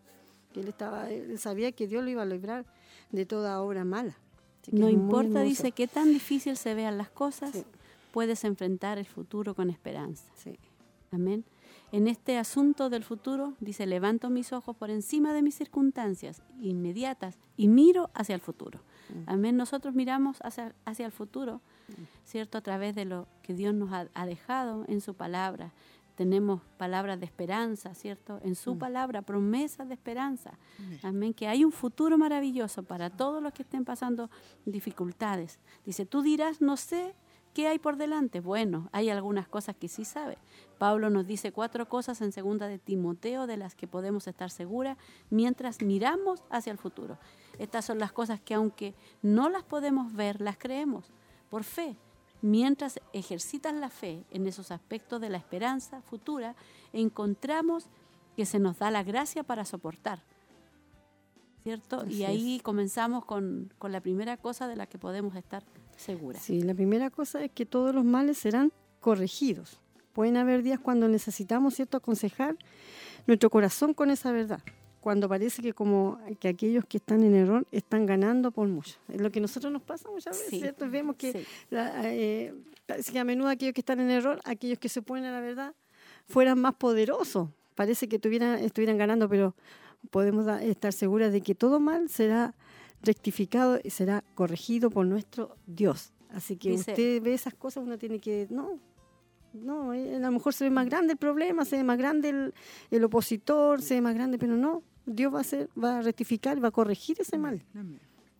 Que él, estaba, él sabía que Dios lo iba a librar de toda obra mala. Que No importa, dice, qué tan difícil se vean las cosas, Sí. puedes enfrentar el futuro con esperanza. Sí. Amén. En este asunto del futuro, dice, levanto mis ojos por encima de mis circunstancias inmediatas y miro hacia el futuro. Amén. Nosotros miramos hacia, hacia el futuro, ¿cierto? A través de lo que Dios nos ha, ha dejado en su palabra. Tenemos palabras de esperanza, ¿cierto? En su palabra, promesas de esperanza. Amén. Que hay un futuro maravilloso para todos los que estén pasando dificultades. Dice, tú dirás, no sé qué hay por delante. Bueno, hay algunas cosas que sí sabe. Pablo nos dice cuatro cosas en segunda de Timoteo de las que podemos estar seguras mientras miramos hacia el futuro. Estas son las cosas que aunque no las podemos ver, las creemos por fe. Mientras ejercitas la fe en esos aspectos de la esperanza futura, encontramos que se nos da la gracia para soportar. ¿Cierto? Así y ahí comenzamos con, con la primera cosa de la que podemos estar seguras. Sí, la primera cosa es que todos los males serán corregidos. Pueden haber días cuando necesitamos cierto aconsejar nuestro corazón con esa verdad. Cuando parece que como que aquellos que están en error están ganando por mucho. Es lo que a nosotros nos pasa muchas veces, Sí, ¿cierto? Vemos que sí. la- eh, parece que a menudo aquellos que están en error, aquellos que se oponen a la verdad, fueran más poderosos. Parece que tuvieran, estuvieran ganando, pero podemos estar seguras de que todo mal será rectificado y será corregido por nuestro Dios. Así que Dice- usted ve esas cosas, uno tiene que, no, no, eh, a lo mejor se ve más grande el problema, se ve más grande el, el opositor, se ve más grande, pero no, Dios va a hacer, va a rectificar, va a corregir ese mal.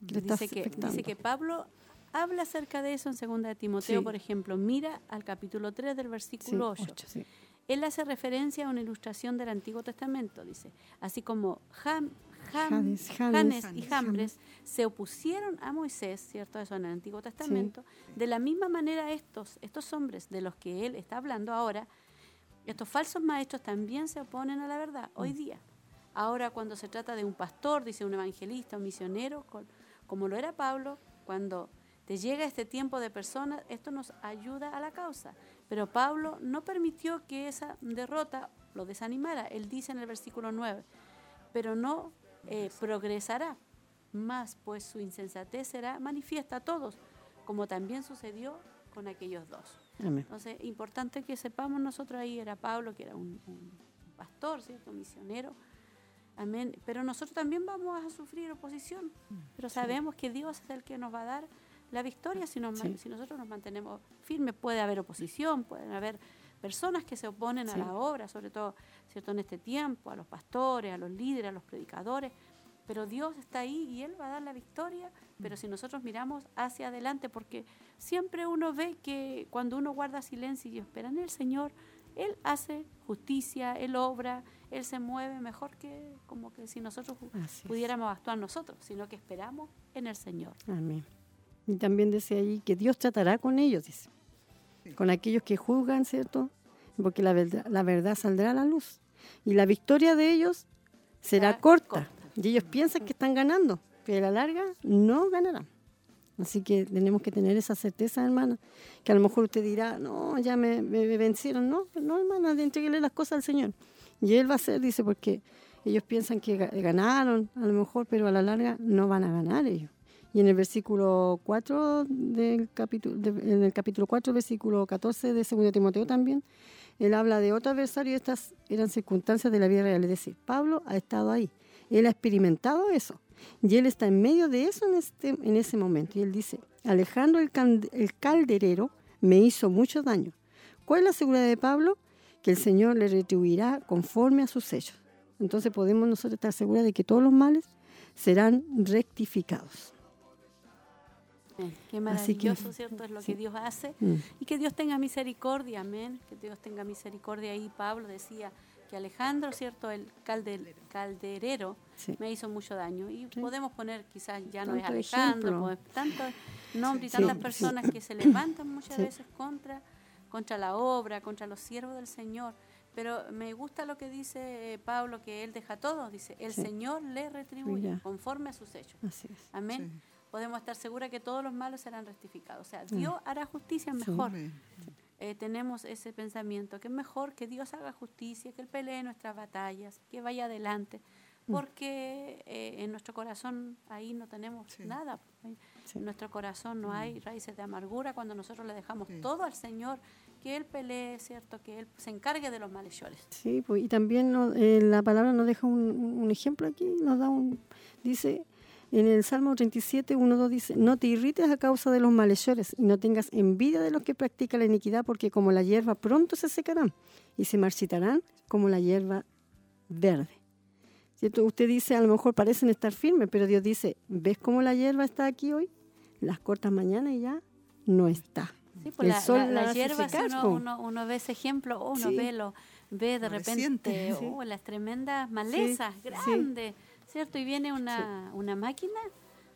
Que Dice que, dice que Pablo habla acerca de eso en segunda de Timoteo, Sí. por ejemplo. Mira al capítulo 3 del Sí, versículo 8. ocho, sí. Él hace referencia a una ilustración del Antiguo Testamento, dice. Así como Jam- Y Jambres se opusieron a Moisés, ¿cierto? Eso en el Antiguo Testamento. De la misma manera estos, estos hombres de los que él está hablando ahora, estos falsos maestros también se oponen a la verdad Mm. hoy día. Ahora cuando se trata de un pastor, dice un evangelista, un misionero, como lo era Pablo, cuando te llega este tiempo de personas, esto nos ayuda a la causa. Pero Pablo no permitió que esa derrota lo desanimara. Él dice en el versículo 9, pero no eh, progresará más, pues su insensatez será manifiesta a todos, como también sucedió con aquellos dos. Amén. Entonces, importante que sepamos nosotros ahí, era Pablo, que era un, un pastor, ¿cierto? Misionero. Amén. Pero nosotros también vamos a sufrir oposición. Pero sabemos que Dios es el que nos va a dar la victoria si, nos Sí. si nosotros nos mantenemos firmes. Puede haber oposición, pueden haber personas que se oponen a la obra, sobre todo cierto en este tiempo, a los pastores, a los líderes, a los predicadores. Pero Dios está ahí y Él va a dar la victoria, pero si nosotros miramos hacia adelante, porque siempre uno ve que cuando uno guarda silencio y espera en el Señor, Él hace justicia, Él obra, Él se mueve mejor que como que si nosotros es. pudiéramos actuar nosotros, sino que esperamos en el Señor. Amén. Y también dice ahí que Dios tratará con ellos, dice. Con aquellos que juzgan, ¿cierto? Porque la verdad, la verdad saldrá a la luz. Y la victoria de ellos será corta. corta. Y ellos piensan que están ganando, pero a la larga no ganarán. Así que tenemos que tener esa certeza, hermana. Que a lo mejor usted dirá, no, ya me, me- me vencieron. No, no, hermana, entreguele las cosas al Señor. Y Él va a hacer, dice, porque ellos piensan que ga- ganaron, a lo mejor, pero a la larga no van a ganar ellos. Y en el versículo 4 del capítulo, de- en el capítulo 4, versículo 14 de 2 Timoteo también, él habla de otro adversario y estas eran circunstancias de la vida real. Es decir, Pablo ha estado ahí, él ha experimentado eso y él está en medio de eso en, este, en ese momento. Y él dice, Alejandro el, el calderero me hizo mucho daño. ¿Cuál es la seguridad de Pablo? Que el Señor le retribuirá conforme a sus hechos. Entonces podemos nosotros estar seguros de que todos los males serán rectificados. Qué Así que- maravilloso, ¿cierto? Es lo sí. que Dios hace. Mm. Y que Dios tenga misericordia, amén. Que Dios tenga misericordia. Ahí Pablo decía que Alejandro, ¿cierto? El calde- calderero Sí. me hizo mucho daño. Y Sí. podemos poner, quizás ya no es Alejandro, pues, tantos nombres y tantas Sí. personas que se levantan muchas Sí. veces contra, contra la obra, contra los siervos del Señor. Pero me gusta lo que dice eh, Pablo, que él deja todo. Dice, el Sí. Señor le retribuye Mira. conforme a sus hechos. Así es. Amén. Sí. Podemos estar seguras que todos los malos serán rectificados. O sea, Dios hará justicia Mm. Sí. mejor. Eh, tenemos ese pensamiento, que es mejor que Dios haga justicia, que Él pelee nuestras batallas, que vaya adelante. Mm. Porque eh, en nuestro corazón ahí no tenemos Sí. nada. Sí. En nuestro corazón no hay raíces de amargura cuando nosotros le dejamos Sí. todo al Señor, que Él pelee, ¿cierto? Que Él se encargue de los malhechores. Sí, pues, y también no- eh, la palabra nos deja un- un ejemplo aquí, nos da un, dice en el Salmo 37, 1, 2 dice, no te irrites a causa de los malhechores y no tengas envidia de los que practican la iniquidad, porque como la hierba pronto se secarán y se marchitarán como la hierba verde. ¿Cierto? Usted dice, a lo mejor parecen estar firmes, pero Dios dice, ¿ves cómo la hierba está aquí hoy? Las cortas mañana y ya no está. Sí, pues El la, sol la- la la hace hierba, si uno, uno, uno ve ese ejemplo, uno Sí. ve, lo, ve de Floreciente. repente Sí. oh, las tremendas malezas sí. grandes, ¿cierto? Y viene una, una máquina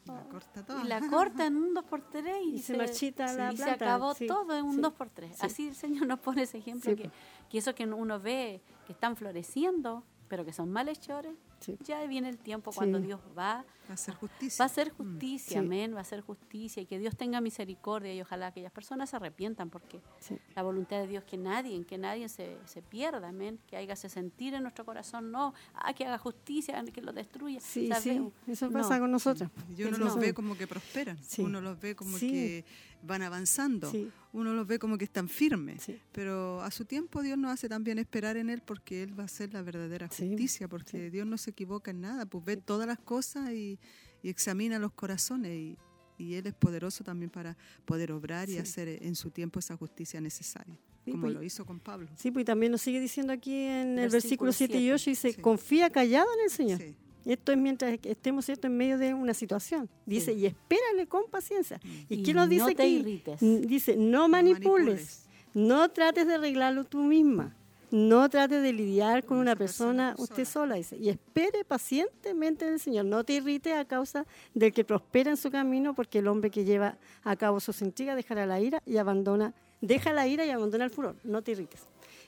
La corta toda. y la corta en un 2x3 y, Y se marchita la y se acabó sí, todo en un sí, 2x3. sí. Así el Señor nos pone ese ejemplo, Sí, que, que eso que uno ve que están floreciendo, pero que son malhechores, Sí. ya viene el tiempo cuando Sí. Dios va Va a ser justicia. Va a ser justicia, Sí. amén, va a ser justicia y que Dios tenga misericordia y ojalá aquellas personas se arrepientan porque Sí. la voluntad de Dios que nadie, que nadie se, se pierda, amén, que hágase sentir en nuestro corazón, no, ah, que haga justicia, que lo destruya. Sí, sí, eso no. pasa con nosotros. Y uno los no. ve como que prosperan, Sí. uno los ve como Sí. que van avanzando, Sí. uno los ve como que están firmes, Sí. pero a su tiempo Dios nos hace también esperar en Él porque Él va a hacer la verdadera Sí, justicia, porque Dios no se equivoca en nada, pues ve todas las cosas y, y examina los corazones y, y Él es poderoso también para poder obrar y Sí. hacer en su tiempo esa justicia necesaria, Sí, como pues, lo hizo con Pablo. Sí, pues también nos sigue diciendo aquí en el Versículo versículo 7 y siete. 8, dice, Sí. confía callado en el Señor. Esto es mientras estemos ¿cierto? en medio de una situación. Dice, Sí. y espérale con paciencia. ¿Y, Y qué nos dice no te aquí? irrites. Dice, no manipules, no trates de arreglarlo tú misma. No trates de lidiar con una persona usted sola. sola, dice. Y espere pacientemente en el Señor. No te irrites a causa del que prospera en su camino, porque el hombre que lleva a cabo sus intrigas dejará la ira y abandona, deja la ira y abandona el furor. No te irrites.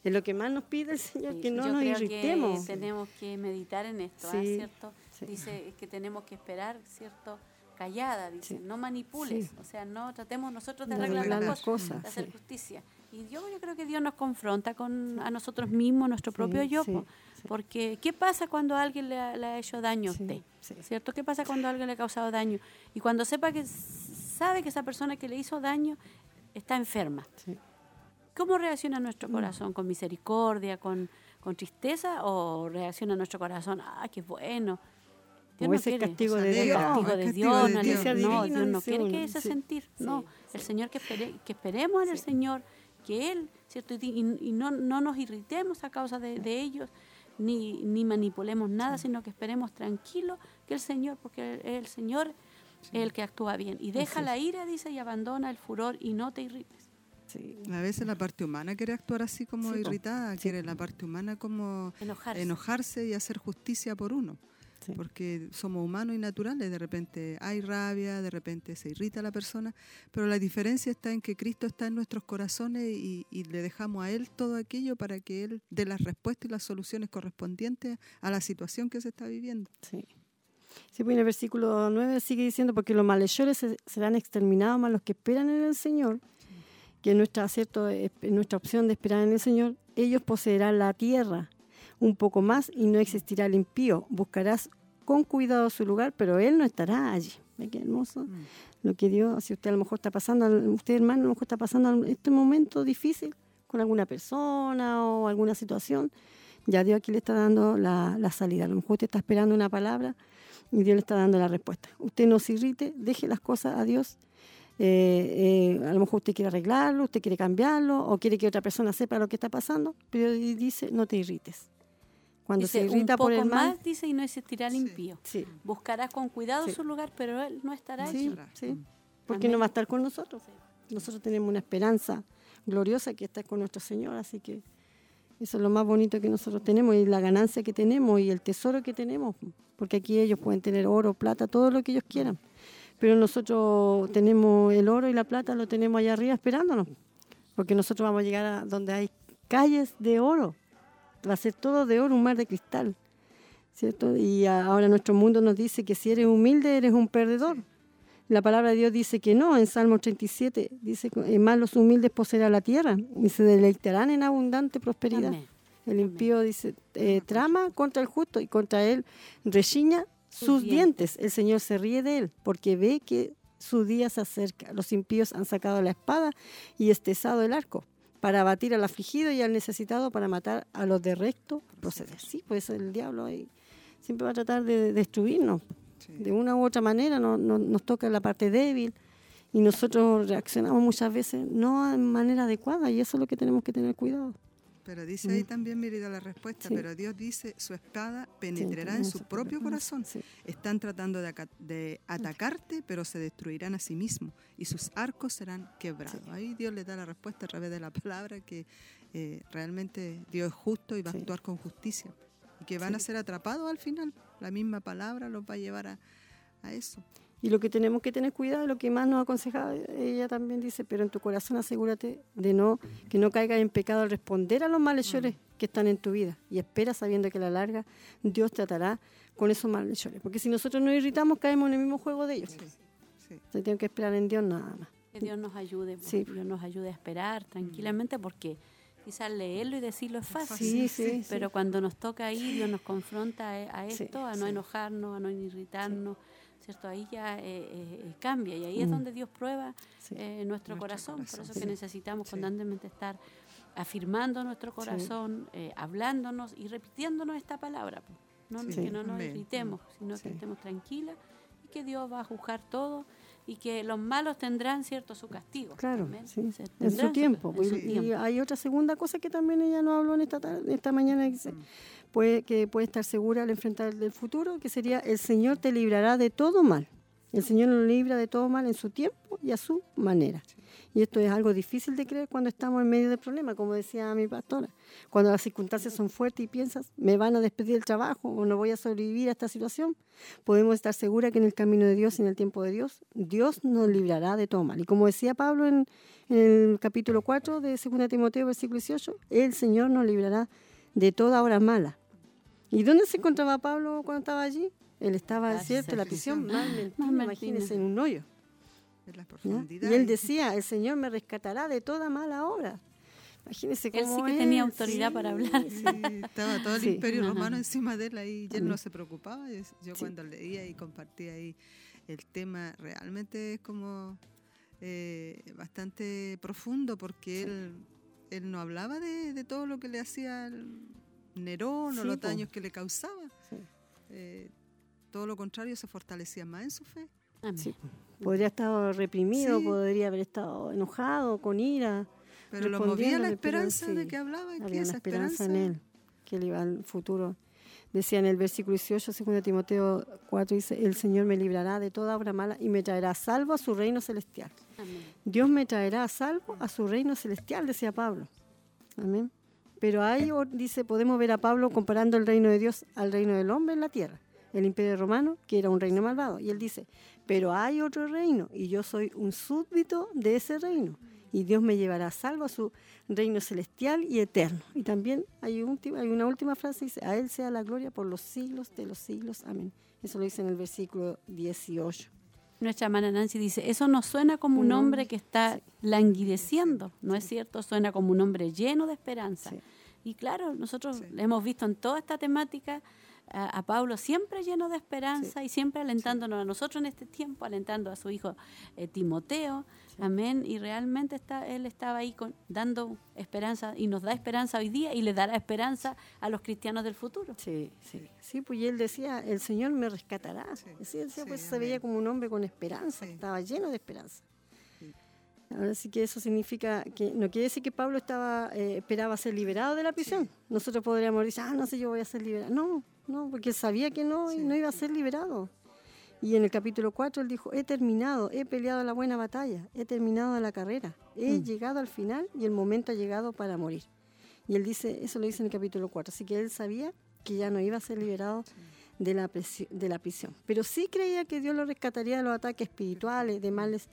Es lo que más nos pide el Señor, Sí, que no yo nos creo irritemos. Que tenemos que meditar en esto, ¿ah? Sí, ¿cierto? sí. Dice que tenemos que esperar, ¿cierto? Callada, dice, no manipules, o sea, no tratemos nosotros de De arreglar las cosas, cosas, de hacer justicia. Y yo, yo creo que Dios nos confronta con a nosotros mismos, nuestro propio yo, porque ¿qué pasa cuando alguien le ha, le ha hecho daño a usted? ¿Cierto? ¿Qué pasa cuando alguien le ha causado daño? Y cuando sepa que sabe que esa persona que le hizo daño está enferma. ¿Cómo reacciona Mm. nuestro corazón? ¿Con misericordia, con, con tristeza o reacciona nuestro corazón, ah, qué bueno? como no ese quiere. castigo O de nega. Dios. castigo es de castigo Dios, de no, Dios. no, Dios no quiere que ese sí, sentir, sí, no. El. Señor que, espere- que esperemos en el. Señor, que Él, ¿cierto? Y, no, no nos irritemos a causa de, de ellos, ni, ni manipulemos nada, sino que esperemos tranquilos que el Señor, porque el, el Señor es el que actúa bien. Y deja Así es. la ira, dice, y abandona el furor y no te irrites. Sí. A veces la parte humana quiere actuar así como Sí, irritada, Sí. quiere la parte humana como Enojarse. enojarse y hacer justicia por uno. Sí. Porque somos humanos y naturales, de repente hay rabia, de repente se irrita la persona, pero la diferencia está en que Cristo está en nuestros corazones y, y le dejamos a Él todo aquello para que Él dé las respuestas y las soluciones correspondientes a la situación que se está viviendo. Sí. Sí, pues en el versículo 9 sigue diciendo, porque los malhechores se- serán exterminados, más los que esperan en el Señor, que es nuestra, ¿cierto? es nuestra opción de esperar en el Señor, ellos poseerán la tierra un poco más y no existirá el impío. Buscarás con cuidado su lugar, pero él no estará allí. ¿Ve qué hermoso? Lo que Dios, si usted a lo mejor está pasando, usted hermano a lo mejor está pasando este momento difícil con alguna persona o alguna situación, ya Dios aquí le está dando la, la salida. A lo mejor usted está esperando una palabra y Dios le está dando la respuesta. Usted no se irrite, deje las cosas a Dios. Eh, eh, a lo mejor usted quiere arreglarlo, usted quiere cambiarlo o quiere que otra persona sepa lo que está pasando, pero dice, no te irrites. Cuando Dice, se irrita un poco por el mal, más, dice, y no existirá el Sí. impío. sí, Buscarás con cuidado Sí. su lugar, pero Él no estará sí, allí. Mm. porque Amén. no va a estar con nosotros. Nosotros tenemos una esperanza gloriosa que está con nuestro Señor, así que eso es lo más bonito que nosotros tenemos y la ganancia que tenemos y el tesoro que tenemos, porque aquí ellos pueden tener oro, plata, todo lo que ellos quieran, pero nosotros tenemos el oro y la plata, lo tenemos allá arriba esperándonos, porque nosotros vamos a llegar a donde hay calles de oro, va a ser todo de oro, un mar de cristal, ¿cierto? Y ahora nuestro mundo nos dice que si eres humilde eres un perdedor. La palabra de Dios dice que no, en Salmo 37 dice que "Eh, más los humildes poseerán la tierra y se deleitarán en abundante prosperidad. Amén. El impío dice, eh, trama contra el justo y contra él rechiña Sus dientes. dientes. El Señor se ríe de él porque ve que su día se acerca. Los impíos han sacado la espada y estesado el arco para abatir al afligido y al necesitado para matar a los de recto proceder. Sí, pues el diablo ahí siempre va a tratar de destruirnos. Sí. De una u otra manera no- no- nos toca la parte débil y nosotros reaccionamos muchas veces no de manera adecuada y eso es lo que tenemos que tener cuidado. Pero dice ahí Mm. también, Mérida, la respuesta, Sí. pero Dios dice, su espada penetrará Sí, en su propio corazón. sí. Están tratando de, de atacarte, pero se destruirán a sí mismos y sus arcos serán quebrados. Ahí Dios le da la respuesta a través de la palabra que eh, realmente Dios es justo y va a actuar con justicia. Y que van a ser atrapados al final. La misma palabra los va a llevar a, a eso. Y lo que tenemos que tener cuidado, lo que más nos aconseja ella también dice, pero en tu corazón asegúrate de no que no caigas en pecado al responder a los malhechores que están en tu vida y espera sabiendo que a la larga Dios tratará con esos malhechores, porque si nosotros nos irritamos caemos en el mismo juego de ellos. Sí. Entonces tengo que esperar en Dios nada más. Que Dios nos ayude, pues, Sí. Dios nos ayude a esperar tranquilamente, porque quizás leerlo y decirlo es fácil. Sí, sí, sí. Pero cuando nos toca ahí, Dios nos confronta a, a Sí, esto, a no sí. enojarnos, a no irritarnos, ¿cierto? Ahí ya eh, eh, cambia y ahí es Mm. donde Dios prueba Sí. eh, nuestro, Nuestro corazón. Por eso sí. que necesitamos Sí. constantemente estar afirmando nuestro corazón, eh, hablándonos y repitiéndonos esta palabra. No, Sí. Que no nos irritemos, sino Sí. que estemos tranquilas y que Dios va a juzgar todo y que los malos tendrán cierto su castigo. Claro, sí, en su tiempo. en su y tiempo. hay otra segunda cosa que también ella nos habló en esta, tar- en esta mañana, que, Mm. puede, que puede estar segura al enfrentar el futuro, que sería el Señor te librará de todo mal. El Señor nos libra de todo mal en su tiempo y a su manera. Y esto es algo difícil de creer cuando estamos en medio del problema, como decía mi pastora. Cuando las circunstancias son fuertes y piensas, me van a despedir del trabajo o no voy a sobrevivir a esta situación, podemos estar seguras que en el camino de Dios y en el tiempo de Dios, Dios nos librará de todo mal. Y como decía Pablo en, en el capítulo 4 de 2 Timoteo, versículo 18, el Señor nos librará de toda hora mala. ¿Y dónde se encontraba Pablo cuando estaba allí? Él estaba, Ah, ¿cierto? En la prisión, prisión. mentira, mentira. imagínense, en un hoyo. En la ¿ya? profundidad. Y él decía, el Señor me rescatará de toda mala obra. Imagínense Él sí cómo que es, tenía autoridad para hablar. Sí, estaba todo el Sí. imperio Ajá. romano encima de él ahí y él no se preocupaba. Yo, yo Sí. cuando leía y compartía ahí el tema, realmente es como eh, bastante profundo porque él, él no hablaba de, de todo lo que le hacía el Nerón o Sí, los daños que le causaba. Sí. Eh, todo lo contrario, se fortalecían más en su fe. Amén. Podría estar reprimido, Sí. podría haber estado enojado, con ira. Pero lo movía la esperanza de que hablaba, que Había esa esperanza esperanza en él, que él iba al futuro. Decía en el versículo 18, 2 Timoteo 4, dice, el Señor me librará de toda obra mala y me traerá a salvo a su reino celestial. Amén. Dios me traerá a salvo a su reino celestial, decía Pablo. Amén. Pero ahí dice, podemos ver a Pablo comparando el reino de Dios al reino del hombre en la tierra, el imperio romano, que era un reino malvado. Y él dice, pero hay otro reino y yo soy un súbdito de ese reino. Y Dios me llevará a salvo a su reino celestial y eterno. Y también hay, un ulti- hay una última frase, dice, a Él sea la gloria por los siglos de los siglos. Amén. Eso lo dice en el versículo 18. Nuestra hermana Nancy dice, eso no suena como un Un hombre hombre, que está languideciendo, ¿no es cierto? Suena como un hombre lleno de esperanza. Sí. Y claro, nosotros hemos visto en toda esta temática a, a Pablo siempre lleno de esperanza y siempre alentándonos a nosotros en este tiempo, alentando a su hijo eh, Timoteo, amén. Y realmente está, él estaba ahí con, dando esperanza y nos da esperanza hoy día y le dará esperanza a los cristianos del futuro. Sí, sí. Sí, pues y él decía, el Señor me rescatará. Sí, Así decía, sí, pues se veía como un hombre con esperanza, Sí. estaba lleno de esperanza. Ahora sí que eso significa que no quiere decir que Pablo estaba eh, esperaba ser liberado de la prisión. Nosotros podríamos decir, ah, no sé, yo voy a ser liberado. No, no, porque sabía que no, Sí. no iba a ser liberado. Y en el capítulo 4 él dijo, he terminado, he peleado la buena batalla, he terminado la carrera, he llegado al final y el momento ha llegado para morir. Y él dice, eso lo dice en el capítulo 4, así que él sabía que ya no iba a ser liberado de la, de la prisión. Pero sí creía que Dios lo rescataría de los ataques espirituales, de males,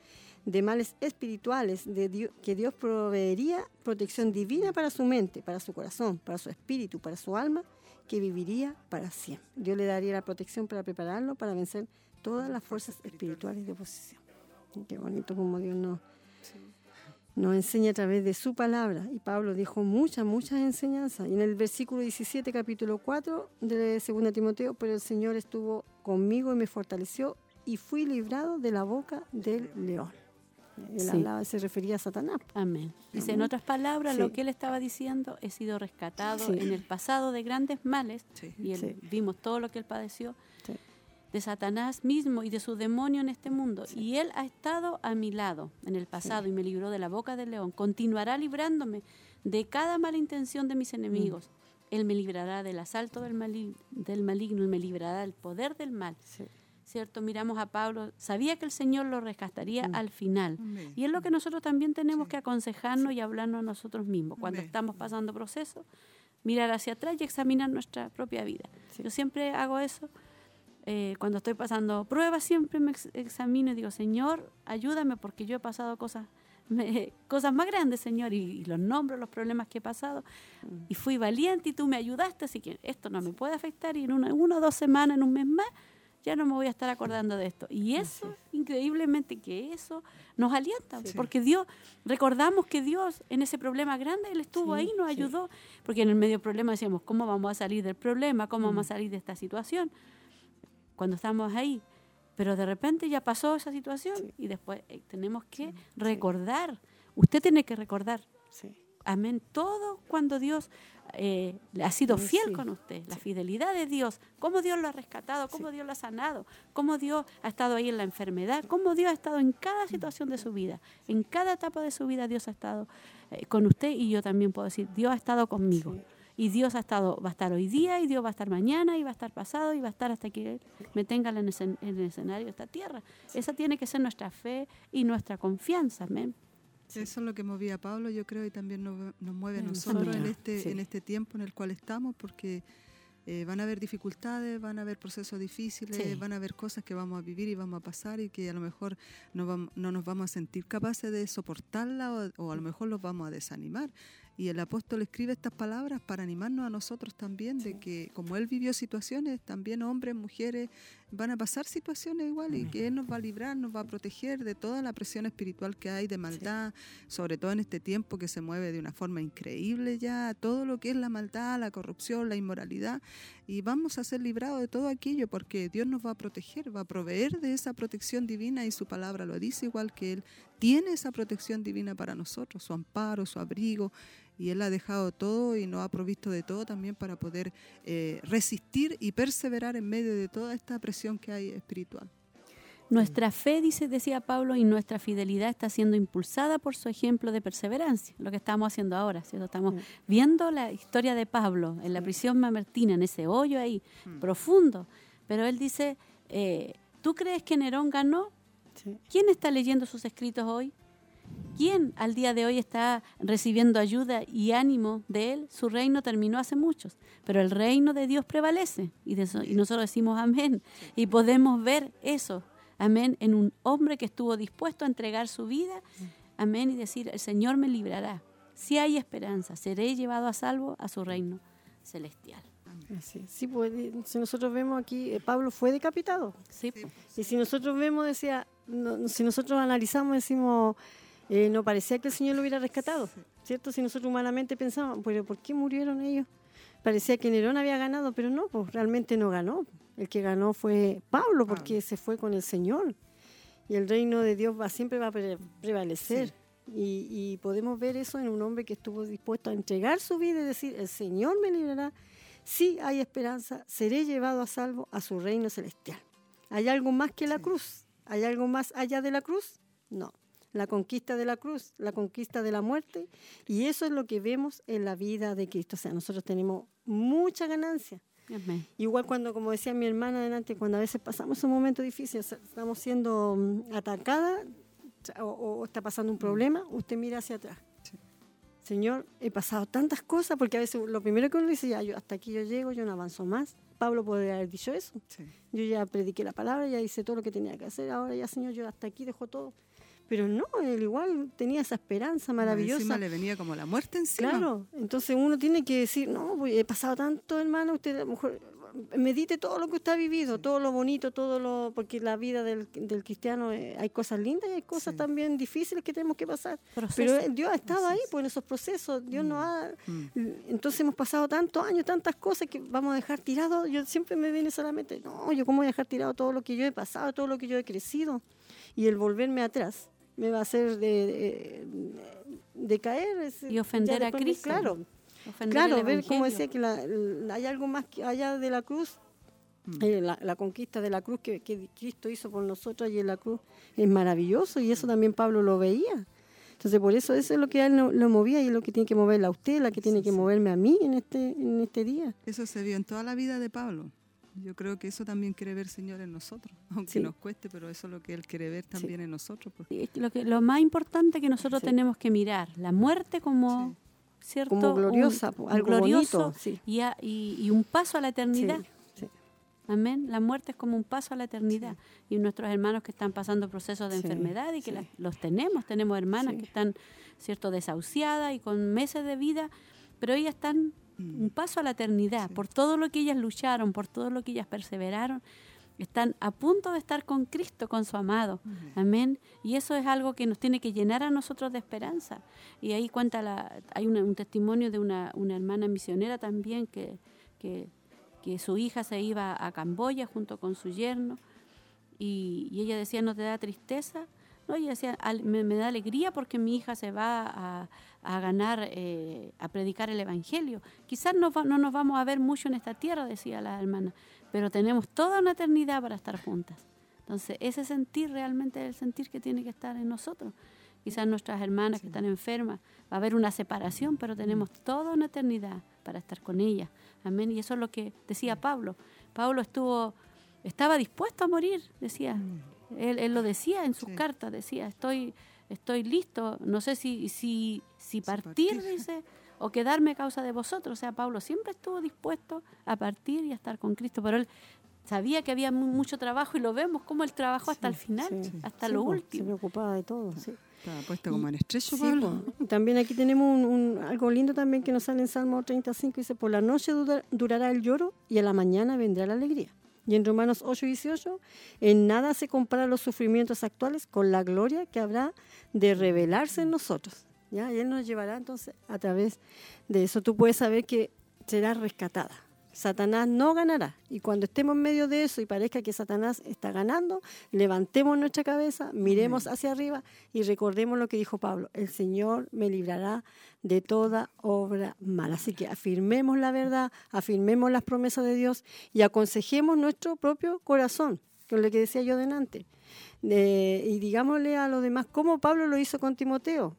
de males espirituales, de Dio- que Dios proveería protección divina para su mente, para su corazón, para su espíritu, para su alma, que viviría para siempre. Dios le daría la protección para prepararlo para vencer todas las fuerzas espirituales de oposición. Qué bonito como Dios nos, nos enseña a través de su palabra. Y Pablo dijo muchas, muchas enseñanzas. Y en el versículo 17, capítulo 4 de 2 Timoteo, pero el Señor estuvo conmigo y me fortaleció y fui librado de la boca del león. Él Sí. hablaba, se refería a Satanás. Amén. Dice, en otras palabras, Sí. lo que él estaba diciendo, he sido rescatado Sí. en el pasado de grandes males, y él- vimos todo lo que él padeció, de Satanás mismo y de su demonio en este mundo. Y él ha estado a mi lado en el pasado y me libró de la boca del león. Continuará librándome de cada mala intención de mis enemigos. Él me librará del asalto del, mali- del maligno y me librará del poder del mal. ¿Cierto? Miramos a Pablo, sabía que el Señor lo rescataría al final. Amén. Y es lo que nosotros también tenemos Sí. que aconsejarnos y hablarnos a nosotros mismos. Cuando Amén. estamos pasando procesos, mirar hacia atrás y examinar nuestra propia vida. Sí. Yo siempre hago eso. eh, cuando estoy pasando pruebas, siempre me ex- examino y digo, Señor, ayúdame porque yo he pasado cosas, me- cosas más grandes, Señor, y, y los nombro, los problemas que he pasado. Mm. Y fui valiente y tú me ayudaste, así que esto no me puede afectar y en una, una o dos semanas, en un mes más, ya no me voy a estar acordando de esto. Y eso, increíblemente que eso nos alienta, Sí. porque Dios, recordamos que Dios en ese problema grande, Él estuvo Sí, ahí, nos sí. ayudó, porque en el medio problema decíamos, ¿cómo vamos a salir del problema? ¿Cómo Mm. vamos a salir de esta situación? Cuando estamos ahí. Pero de repente ya pasó esa situación y después eh, tenemos que recordar. Usted tiene que recordar Sí. Amén. Todo cuando Dios eh, ha sido fiel sí, con usted. La fidelidad de Dios. Cómo Dios lo ha rescatado, cómo Dios lo ha sanado, cómo Dios ha estado ahí en la enfermedad, cómo Dios ha estado en cada situación de su vida. En cada etapa de su vida Dios ha estado eh, con usted y yo también puedo decir, Dios ha estado conmigo. Sí. Y Dios ha estado, va a estar hoy día, y Dios va a estar mañana, y va a estar pasado, y va a estar hasta que Él me tenga en el, escen- en el escenario de esta tierra. Esa tiene que ser nuestra fe y nuestra confianza. Amén. Eso es lo que movía a Pablo, yo creo, y también nos, nos mueve a Mm, nosotros en este, sí. en este tiempo en el cual estamos, porque eh, van a haber dificultades, van a haber procesos difíciles, Sí. van a haber cosas que vamos a vivir y vamos a pasar y que a lo mejor no, nos vamos a sentir capaces de soportarla o, o a lo mejor los vamos a desanimar. Y el apóstol escribe estas palabras para animarnos a nosotros también de que como él vivió situaciones, también hombres, mujeres, van a pasar situaciones igual y que él nos va a librar, nos va a proteger de toda la presión espiritual que hay de maldad, sobre todo en este tiempo que se mueve de una forma increíble ya, todo lo que es la maldad, la corrupción, la inmoralidad, y vamos a ser librados de todo aquello porque Dios nos va a proteger, va a proveer de esa protección divina y su palabra lo dice igual que Él tiene esa protección divina para nosotros, su amparo, su abrigo, y Él ha dejado todo y nos ha provisto de todo también para poder eh, resistir y perseverar en medio de toda esta presión que hay espiritual. Nuestra fe, dice, decía Pablo, y nuestra fidelidad está siendo impulsada por su ejemplo de perseverancia, lo que estamos haciendo ahora, ¿cierto? Estamos viendo la historia de Pablo en la prisión mamertina, en ese hoyo ahí, Mm. profundo. Pero él dice, eh, ¿tú crees que Nerón ganó? ¿Quién está leyendo sus escritos hoy? ¿Quién al día de hoy está recibiendo ayuda y ánimo de él? Su reino terminó hace muchos, pero el reino de Dios prevalece y, de eso- y nosotros decimos amén. Y podemos ver eso, amén, en un hombre que estuvo dispuesto a entregar su vida, amén, y decir, el Señor me librará. Si hay esperanza, seré llevado a salvo a su reino celestial. Sí, pues eh, si nosotros vemos aquí, eh, Pablo fue decapitado. Sí. Y si nosotros vemos, decía, no- si nosotros analizamos, decimos, eh, no parecía que el Señor lo hubiera rescatado, ¿cierto? Si nosotros humanamente pensamos, pero ¿por qué murieron ellos? Parecía que Nerón había ganado, pero no, pues realmente no ganó. El que ganó fue Pablo, porque se fue con el Señor. Y el reino de Dios va, siempre va a pre- prevalecer. Y, y podemos ver eso en un hombre que estuvo dispuesto a entregar su vida y decir, el Señor me librará. Sí hay esperanza, seré llevado a salvo a su reino celestial. ¿Hay algo más que la cruz? ¿Hay algo más allá de la cruz? No. La conquista de la cruz, la conquista de la muerte. Y eso es lo que vemos en la vida de Cristo. O sea, nosotros tenemos mucha ganancia. Amén. Igual cuando, como decía mi hermana adelante, cuando a veces pasamos un momento difícil, o sea, estamos siendo mm, atacada o, o está pasando un problema, usted mira hacia atrás. Señor, he pasado tantas cosas, porque a veces lo primero que uno dice, ya, yo, hasta aquí yo llego, yo no avanzo más. Pablo podría haber dicho eso. Sí. Yo ya prediqué la palabra, ya hice todo lo que tenía que hacer, ahora ya, Señor, yo hasta aquí dejo todo. Pero no, él igual tenía esa esperanza maravillosa. Encima le venía como la muerte encima. Claro, entonces uno tiene que decir, no, pues, he pasado tanto, hermano, usted a lo mejor medite todo lo que usted ha vivido, todo lo bonito, todo lo, porque la vida del, del cristiano eh, hay cosas lindas y hay cosas Sí. también difíciles que tenemos que pasar. Proceso. Pero eh, Dios ha estado ahí, pues en esos procesos, Dios nos ha, Mm. entonces hemos pasado tantos años, tantas cosas que vamos a dejar tirado. Yo siempre me viene solamente, no, yo cómo voy a dejar tirado todo lo que yo he pasado, todo lo que yo he crecido. Y el volverme atrás me va a hacer de, de, de caer. es- Y ofender a Cristo. Claro, Ofender claro, ver como Evangelio. decía que la- la- hay algo más que allá de la cruz. eh, la, la conquista de la cruz que, que Cristo hizo por nosotros y en la cruz es maravilloso y eso también Pablo lo veía. Entonces, por eso eso es lo que a él no- lo movía y es lo que tiene que moverla a usted, la que tiene que moverme a mí en este, en este día. Eso se vio en toda la vida de Pablo. Yo creo que eso también quiere ver Señor en nosotros, aunque Sí. nos cueste, pero eso es lo que Él quiere ver también en nosotros. porque- Sí, es que lo, que, lo más importante que nosotros Sí. tenemos que mirar, la muerte como, ¿cierto? Como gloriosa, Un- po, un algo glorioso bonito. Y, a- y- y un paso a la eternidad. sí. Amén. La muerte es como un paso a la eternidad. Y nuestros hermanos que están pasando procesos de Sí, enfermedad y que sí. las- los tenemos, tenemos hermanas Sí. que están, ¿cierto?, desahuciadas y con meses de vida, pero ellas están. Un paso a la eternidad. Por todo lo que ellas lucharon, por todo lo que ellas perseveraron, están a punto de estar con Cristo, con su amado. Amén. Y eso es algo que nos tiene que llenar a nosotros de esperanza. Y ahí cuenta la, hay una- un testimonio de una, una hermana misionera también que, que, que su hija se iba a Camboya junto con su yerno y, y ella decía, ¿no te da tristeza? No, ella decía, "Al- me, me da alegría porque mi hija se va a, a ganar, eh, a predicar el Evangelio. Quizás no, no nos vamos a ver mucho en esta tierra, decía la hermana, pero tenemos toda una eternidad para estar juntas. Entonces, ese sentir realmente es el sentir que tiene que estar en nosotros. Quizás nuestras hermanas que están enfermas, va a haber una separación, pero tenemos toda una eternidad para estar con ellas. Amén. Y eso es lo que decía Pablo. Pablo estuvo, estaba dispuesto a morir, decía. Él, él lo decía en sus Sí. cartas, decía, estoy, estoy listo, no sé si, si, si partir, partir. dice, o quedarme a causa de vosotros. O sea, Pablo siempre estuvo dispuesto a partir y a estar con Cristo, pero él sabía que había mu- mucho trabajo y lo vemos como él trabajó hasta el final, sí. hasta Sí, lo po, Se último. preocupaba de todo, sí. Estaba puesto como en estrecho, Pablo. también aquí tenemos un, un- algo lindo también que nos sale en Salmo 35, dice, por la noche dura- durará el lloro y a la mañana vendrá la alegría. Y en Romanos 8 y 18, en nada se comparan los sufrimientos actuales con la gloria que habrá de revelarse en nosotros. ¿ya? Y Él nos llevará entonces a través de eso. Tú puedes saber que serás rescatada. Satanás no ganará. Y cuando estemos en medio de eso y parezca que Satanás está ganando, levantemos nuestra cabeza, miremos hacia arriba y recordemos lo que dijo Pablo, el Señor me librará de toda obra mala. Así que afirmemos la verdad, afirmemos las promesas de Dios y aconsejemos nuestro propio corazón, es lo que decía yo delante. Eh, y digámosle a los demás cómo Pablo lo hizo con Timoteo.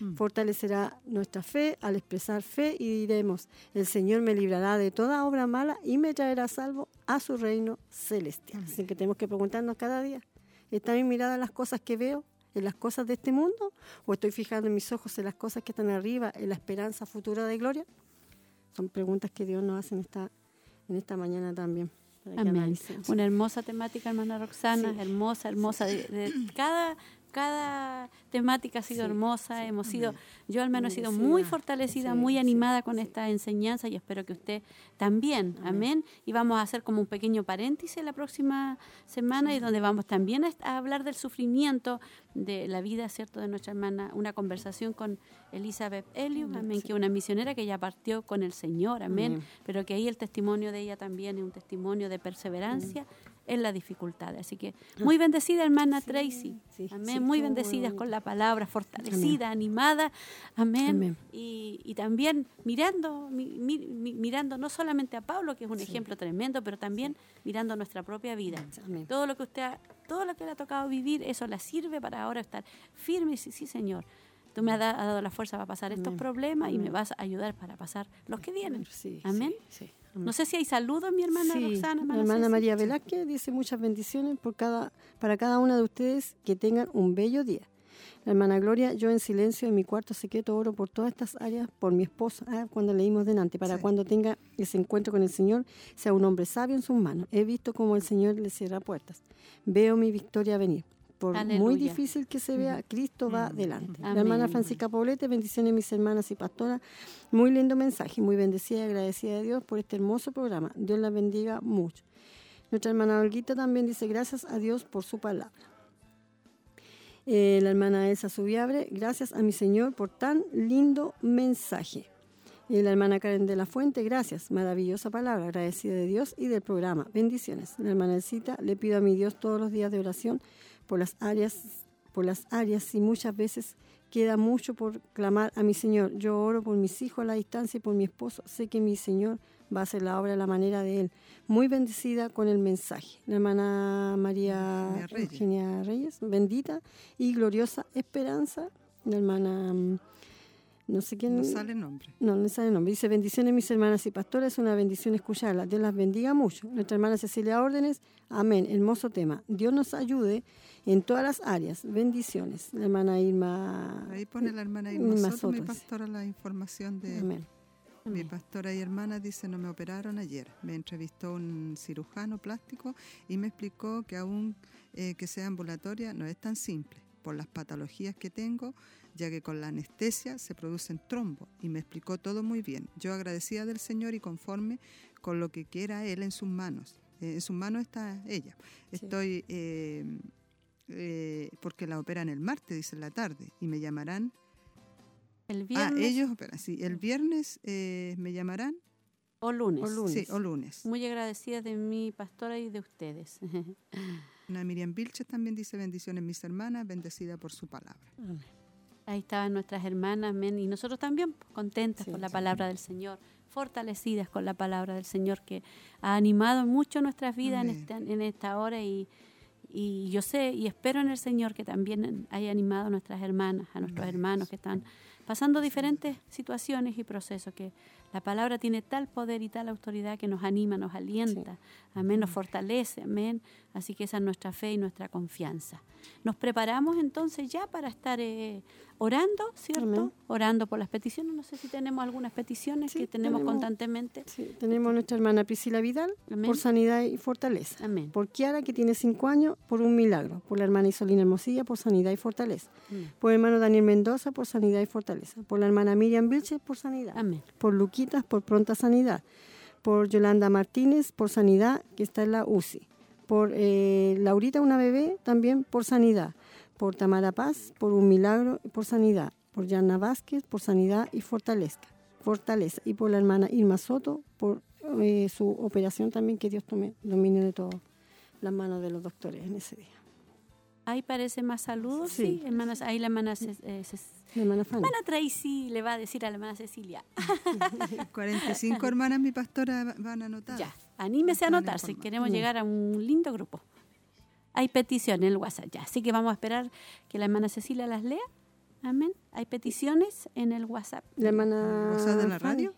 Mm. Fortalecerá nuestra fe al expresar fe y diremos, el Señor me librará de toda obra mala y me traerá salvo a su reino celestial. Así que tenemos que preguntarnos cada día, ¿está mi mirada en las cosas que veo, en las cosas de este mundo? ¿O estoy fijando mis ojos en las cosas que están arriba, en la esperanza futura de gloria? Son preguntas que Dios nos hace en esta, en esta mañana también. Amén. Una hermosa temática, hermana Roxana, Sí. hermosa, hermosa. De, de- cada, cada temática ha sido Sí, hermosa, hemos sido, yo al menos he sido muy fortalecida, Sí, muy animada con esta enseñanza y espero que usted también, amén. Y vamos a hacer como un pequeño paréntesis la próxima semana y donde vamos también a, hablar del sufrimiento, de la vida, ¿cierto?, de nuestra hermana, una conversación con Elizabeth Elius, amén, que es una misionera que ya partió con el Señor, amén, Amén. pero que ahí el testimonio de ella también es un testimonio de perseverancia en la dificultad. Así que muy bendecida hermana Tracy, Ah. sí, amén, sí, muy bendecidas con la palabra, fortalecida, animada, amén, Amén. Y, y también mirando, mi- mi- mi- mirando no solamente a Pablo, que es un ejemplo tremendo, pero también mirando nuestra propia vida. Amén. Todo lo que usted, ha- todo lo que le ha tocado vivir, eso le sirve para ahora estar firme y decir, sí, Señor. Tú me has da- has dado la fuerza para pasar estos problemas y me vas a ayudar para pasar los que vienen. Sí, Amén. No sé si hay saludos, mi hermana Sí, Roxana. la hermana. María Velázquez dice muchas bendiciones por cada, para cada una de ustedes que tengan un bello día. La hermana Gloria, yo en silencio en mi cuarto secreto oro por todas estas áreas, por mi esposo, ah, cuando leímos delante, para Sí. cuando tenga ese encuentro con el Señor, sea un hombre sabio en sus manos. He visto cómo el Señor le cierra puertas. Veo mi victoria venir. Por muy difícil que se vea, Cristo va delante. La Amén. hermana Francisca Poblete, bendiciones mis hermanas y pastoras. Muy lindo mensaje, muy bendecida y agradecida de Dios por este hermoso programa. Dios la bendiga mucho. Nuestra hermana Olguita también dice gracias a Dios por su palabra. Eh, la hermana Elsa Subiabre, gracias a mi Señor por tan lindo mensaje. Y la hermana Karen de la Fuente, gracias, maravillosa palabra, agradecida de Dios y del programa. Bendiciones. La hermana Elcita, le pido a mi Dios todos los días de oración por las áreas, por las áreas y muchas veces queda mucho por clamar a mi Señor. Yo oro por mis hijos a la distancia y por mi esposo. Sé que mi Señor va a hacer la obra a la manera de Él. Muy bendecida con el mensaje. La hermana María Eugenia Reyes. Eugenia Reyes, bendita y gloriosa esperanza. La hermana, mm, no sé quién. No sale nombre. No, no sale nombre. Dice, bendiciones mis hermanas y pastores, es una bendición escucharlas. Dios las bendiga mucho. Nuestra hermana Cecilia Órdenes, amén. Hermoso tema. Dios nos ayude en todas las áreas. Bendiciones. La hermana Irma. Ahí pone la hermana Irma Irma Soto, mi pastora, la información de Amén. mi pastora y hermana. Dice, no me operaron ayer. Me entrevistó un cirujano plástico y me explicó que aún eh, que sea ambulatoria no es tan simple por las patologías que tengo, ya que con la anestesia se producen trombos y me explicó todo muy bien. Yo agradecida del Señor y conforme con lo que quiera Él en sus manos. Eh, en sus manos está ella. Sí. Estoy... eh, eh, porque la operan el martes, dice en la tarde, y me llamarán. El Ah, viernes ellos operan, sí. El viernes me llamarán. o lunes. o lunes. Sí, o lunes. Muy agradecida de mi pastora y de ustedes. Una Miriam Vilches también dice bendiciones mis hermanas, bendecida por su palabra. Ahí estaban nuestras hermanas, amén, y nosotros también pues, contentas Sí, con la sí. palabra del Señor, fortalecidas con la palabra del Señor que ha animado mucho nuestras vidas en esta, en esta hora y, y yo sé y espero en el Señor que también haya animado a nuestras hermanas, a nuestros hermanos que están pasando diferentes situaciones y procesos, que la palabra tiene tal poder y tal autoridad que nos anima, nos alienta, amén, nos fortalece, amén. Así que esa es nuestra fe y nuestra confianza. Nos preparamos entonces ya para estar eh, orando, ¿cierto? Amén. Orando por las peticiones. No sé si tenemos algunas peticiones Sí, que tenemos, tenemos. constantemente. Sí, tenemos nuestra hermana Priscila Vidal Amén. por sanidad y fortaleza. Amén. Por Kiara, que tiene cinco años, por un milagro. Por la hermana Isolina Hermosilla, por sanidad y fortaleza. Por el hermano Daniel Mendoza, por sanidad y fortaleza. Por la hermana Miriam Vilches, por sanidad. Amén. Por Luquitas, por pronta sanidad. Por Yolanda Martínez, por sanidad, que está en la UCI. Por eh, Laurita, una bebé, también por sanidad. Por Tamara Paz, por un milagro por sanidad. Por Yana Vázquez, por sanidad y fortaleza. fortaleza. Y por la hermana Irma Soto, por eh, su operación también, que Dios tome dominio de todas las manos de los doctores en ese día. Ahí parece más saludos, sí. Sí. hermanas, ahí la hermana, eh, La hermana hermana Tracy le va a decir a la hermana Cecilia, 45 hermanas, mi pastora, van anotadas. ya, anímese a anotarse, informadas. queremos Mm. llegar a un lindo grupo. Hay peticiones en el WhatsApp, ya, así que vamos a esperar que la hermana Cecilia las lea. Amén. Hay peticiones en el WhatsApp. La hermana ¿WhatsApp de la Fanny. radio?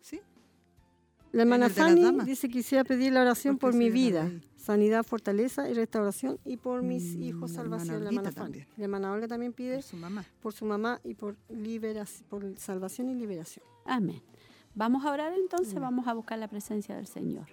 Sí. La hermana Fanny dice quisiera pedir la oración Porque por mi vida. Sanidad, fortaleza y restauración y por mis Mm, hijos, salvación. La hermana también. La hermana Olga también pide Por su mamá. por su mamá y por liberación, por salvación y liberación. Amén. Vamos a orar entonces, vamos a buscar la presencia del Señor.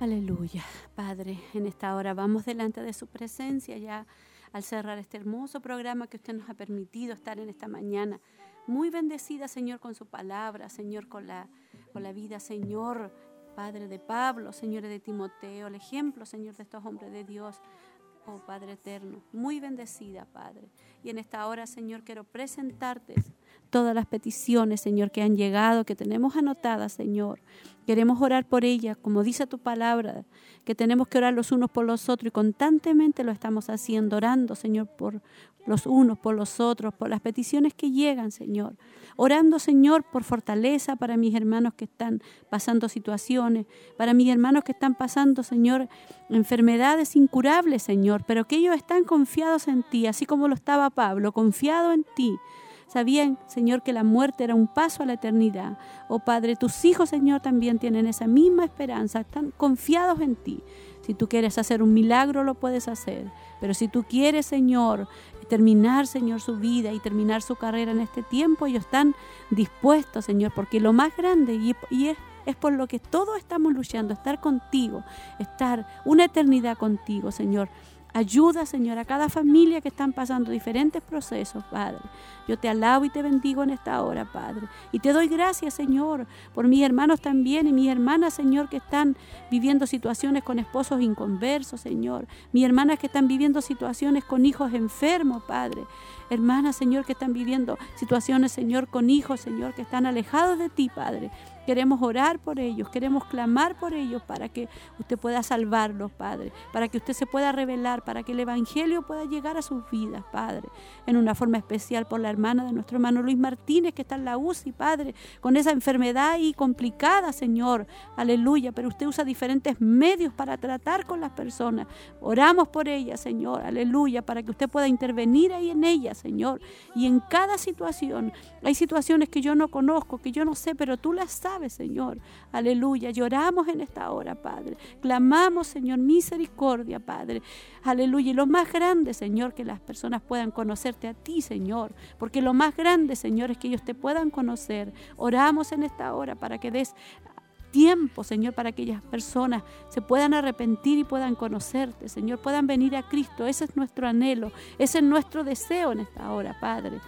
Aleluya, Padre, en esta hora vamos delante de su presencia ya al cerrar este hermoso programa que usted nos ha permitido estar en esta mañana. Muy bendecida, Señor, con su palabra, Señor, con la, con la vida, Señor, Padre de Pablo, Señor de Timoteo, el ejemplo, Señor, de estos hombres de Dios. Oh Padre eterno, muy bendecida, Padre. Y en esta hora, Señor, quiero presentarte todas las peticiones, Señor, que han llegado, que tenemos anotadas, Señor. Queremos orar por ellas, como dice tu palabra, que tenemos que orar los unos por los otros y constantemente lo estamos haciendo, orando, Señor, por los unos por los otros, por las peticiones que llegan, Señor. Orando, Señor, por fortaleza para mis hermanos que están pasando situaciones, para mis hermanos que están pasando, Señor, enfermedades incurables, Señor, pero que ellos están confiados en ti, así como lo estaba Pablo, confiado en ti. Sabían, Señor, que la muerte era un paso a la eternidad. Oh Padre, tus hijos, Señor, también tienen esa misma esperanza, están confiados en ti. Si tú quieres hacer un milagro, lo puedes hacer. Pero si tú quieres, Señor, terminar, Señor, su vida y terminar su carrera en este tiempo, ellos están dispuestos, Señor, porque lo más grande y, es, es por lo que todos estamos luchando, estar contigo, estar una eternidad contigo, Señor. Ayuda, Señor, a cada familia que están pasando diferentes procesos, Padre. Yo te alabo y te bendigo en esta hora, Padre. Y te doy gracias, Señor, por mis hermanos también y mis hermanas, Señor, que están viviendo situaciones con esposos inconversos, Señor. Mis hermanas que están viviendo situaciones con hijos enfermos, Padre. Hermanas, Señor, que están viviendo situaciones, Señor, con hijos, Señor, que están alejados de ti, Padre. Queremos orar por ellos, queremos clamar por ellos para que usted pueda salvarlos, Padre, para que usted se pueda revelar, para que el Evangelio pueda llegar a sus vidas, Padre, en una forma especial por la hermana de nuestro hermano Luis Martínez, que está en la UCI, Padre, con esa enfermedad ahí complicada, Señor, aleluya, pero usted usa diferentes medios para tratar con las personas. Oramos por ellas, Señor, aleluya, para que usted pueda intervenir ahí en ellas, Señor, y en cada situación. Hay situaciones que yo no conozco, que yo no sé, pero tú las sabes, Señor. Aleluya. Lloramos en esta hora, Padre. Clamamos, Señor, misericordia, Padre. Aleluya. Y lo más grande, Señor, que las personas puedan conocerte a ti, Señor. Porque lo más grande, Señor, es que ellos te puedan conocer. Oramos en esta hora para que des tiempo, Señor, para que aquellas personas se puedan arrepentir y puedan conocerte, Señor, puedan venir a Cristo. Ese es nuestro anhelo, ese es nuestro deseo en esta hora, Padre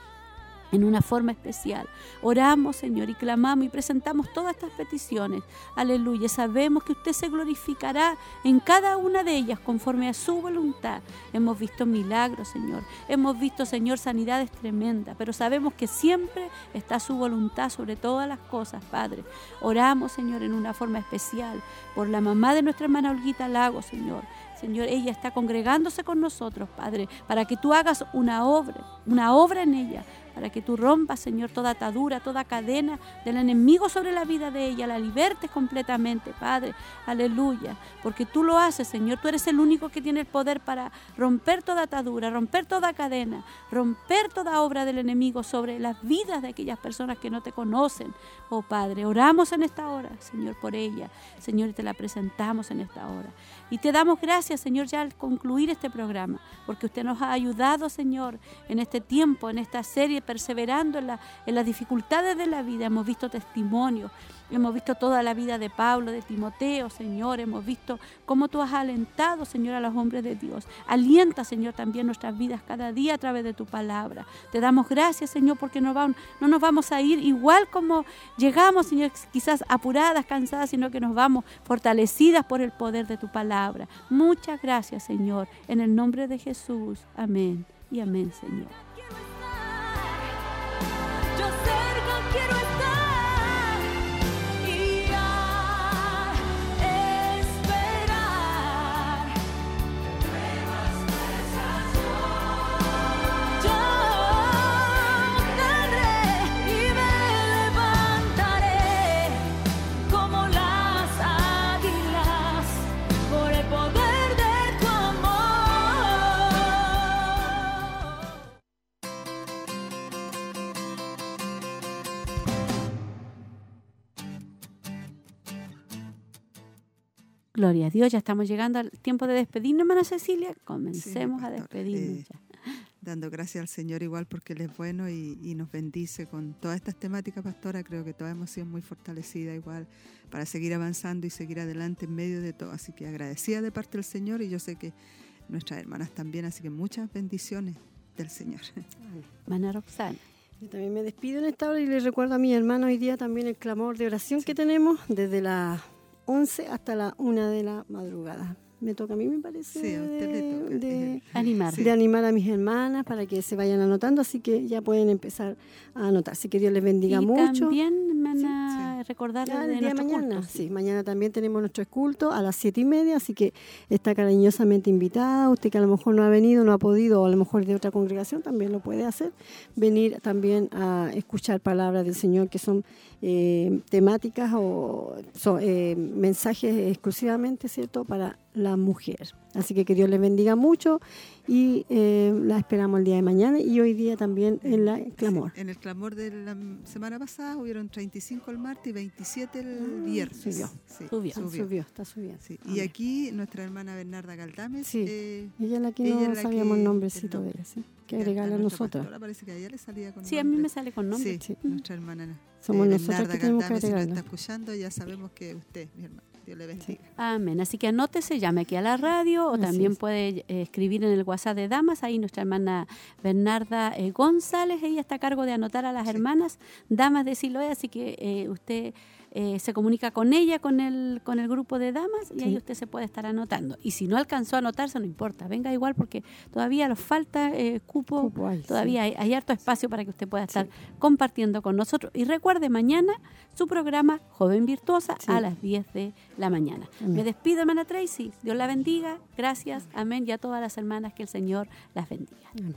en una forma especial. Oramos, Señor, y clamamos y presentamos todas estas peticiones. Aleluya. Sabemos que usted se glorificará en cada una de ellas conforme a su voluntad. Hemos visto milagros, Señor. Hemos visto, Señor, sanidades tremendas, pero sabemos que siempre está su voluntad sobre todas las cosas, Padre. Oramos, Señor, en una forma especial por la mamá de nuestra hermana Olguita Lago, Señor. Señor, ella está congregándose con nosotros, Padre, para que tú hagas una obra, una obra en ella, para que tú rompas, Señor, toda atadura, toda cadena del enemigo sobre la vida de ella, la libertes completamente, Padre. Aleluya. Porque tú lo haces, Señor. Tú eres el único que tiene el poder para romper toda atadura, romper toda cadena, romper toda obra del enemigo sobre las vidas de aquellas personas que no te conocen. Oh Padre, oramos en esta hora, Señor, por ella. Señor, te la presentamos en esta hora. Y te damos gracias, Señor, ya al concluir este programa, porque usted nos ha ayudado, Señor, en este tiempo, en esta serie, perseverando en, la- en las dificultades de la vida. Hemos visto testimonios, Hemos visto toda la vida de Pablo, de Timoteo, Señor. Hemos visto cómo tú has alentado, Señor, a los hombres de Dios. Alienta, Señor, también nuestras vidas cada día a través de tu palabra. Te damos gracias, Señor, porque no, no nos vamos a ir igual como llegamos, Señor, quizás apuradas, cansadas, sino que nos vamos fortalecidas por el poder de tu palabra. Muchas gracias, Señor, en el nombre de Jesús. Amén y amén, Señor. Gloria a Dios, ya estamos llegando al tiempo de despedirnos, hermana Cecilia. Comencemos Sí, a despedirnos eh, ya. Dando gracias al Señor igual porque Él es bueno y, y nos bendice con todas estas temáticas, pastora. Creo que todas hemos sido muy fortalecidas igual para seguir avanzando y seguir adelante en medio de todo. Así que agradecida de parte del Señor y yo sé que nuestras hermanas también. Así que muchas bendiciones del Señor. Hermana Roxana. Yo también me despido en esta hora y les recuerdo a mi hermano hoy día también el clamor de oración que tenemos desde las 11 hasta la 1 de la madrugada. Me toca a mí, me parece, Sí, a usted le de- toca. de- Animar. de animar a mis hermanas para que se vayan anotando, así que ya pueden empezar a anotar. Así que Dios les bendiga y mucho. también, hermana, recordarles de día de nuestro mañana, sí, mañana también tenemos nuestro culto a las siete y media, así que está cariñosamente invitada. Usted que a lo mejor no ha venido, no ha podido, o a lo mejor de otra congregación también lo puede hacer. Venir también a escuchar palabras del Señor que son eh, temáticas o son, eh, mensajes exclusivamente, ¿cierto?, para la mujer. Así que que Dios les bendiga mucho y eh, la esperamos el día de mañana y hoy día también en la clamor. Sí, en el clamor de la semana pasada hubieron 35 el martes y 27 el Ah, viernes. subió. Sí, Subió. Subió, está subiendo. Sí, Y aquí nuestra hermana Bernarda Galdames. Sí. eh, Ella es la que no la sabíamos que- el nombrecito el de nombre. ella, ¿sí? Que que agregarle a nosotros. pastora Parece que a ella le salía con Sí, a mí nombre. me sale con nombre. Sí, Sí. nuestra hermana. Somos eh, nosotros Bernarda que tenemos que Galdames, si nos está escuchando, ya sabemos que usted, mi hermano. Dios le bendiga. Amén. Así que anótese, llame aquí a la radio o Así también es. puede eh, escribir en el WhatsApp de Damas. Ahí nuestra hermana Bernarda eh, González, ella está a cargo de anotar a las hermanas Damas de Siloé. Así que eh, usted eh, se comunica con ella, con el, con el grupo de Damas y ahí usted se puede estar anotando. Y si no alcanzó a anotarse, no importa, venga igual porque todavía nos falta eh, cupo. Cupo hay, sí. Todavía hay, hay harto espacio para que usted pueda estar compartiendo con nosotros. Y recuerde mañana su programa Joven Virtuosa a las 10 de la mañana. Me despido, hermana Tracy. Dios la bendiga. Gracias. Amén. Y a todas las hermanas que el Señor las bendiga. Amén.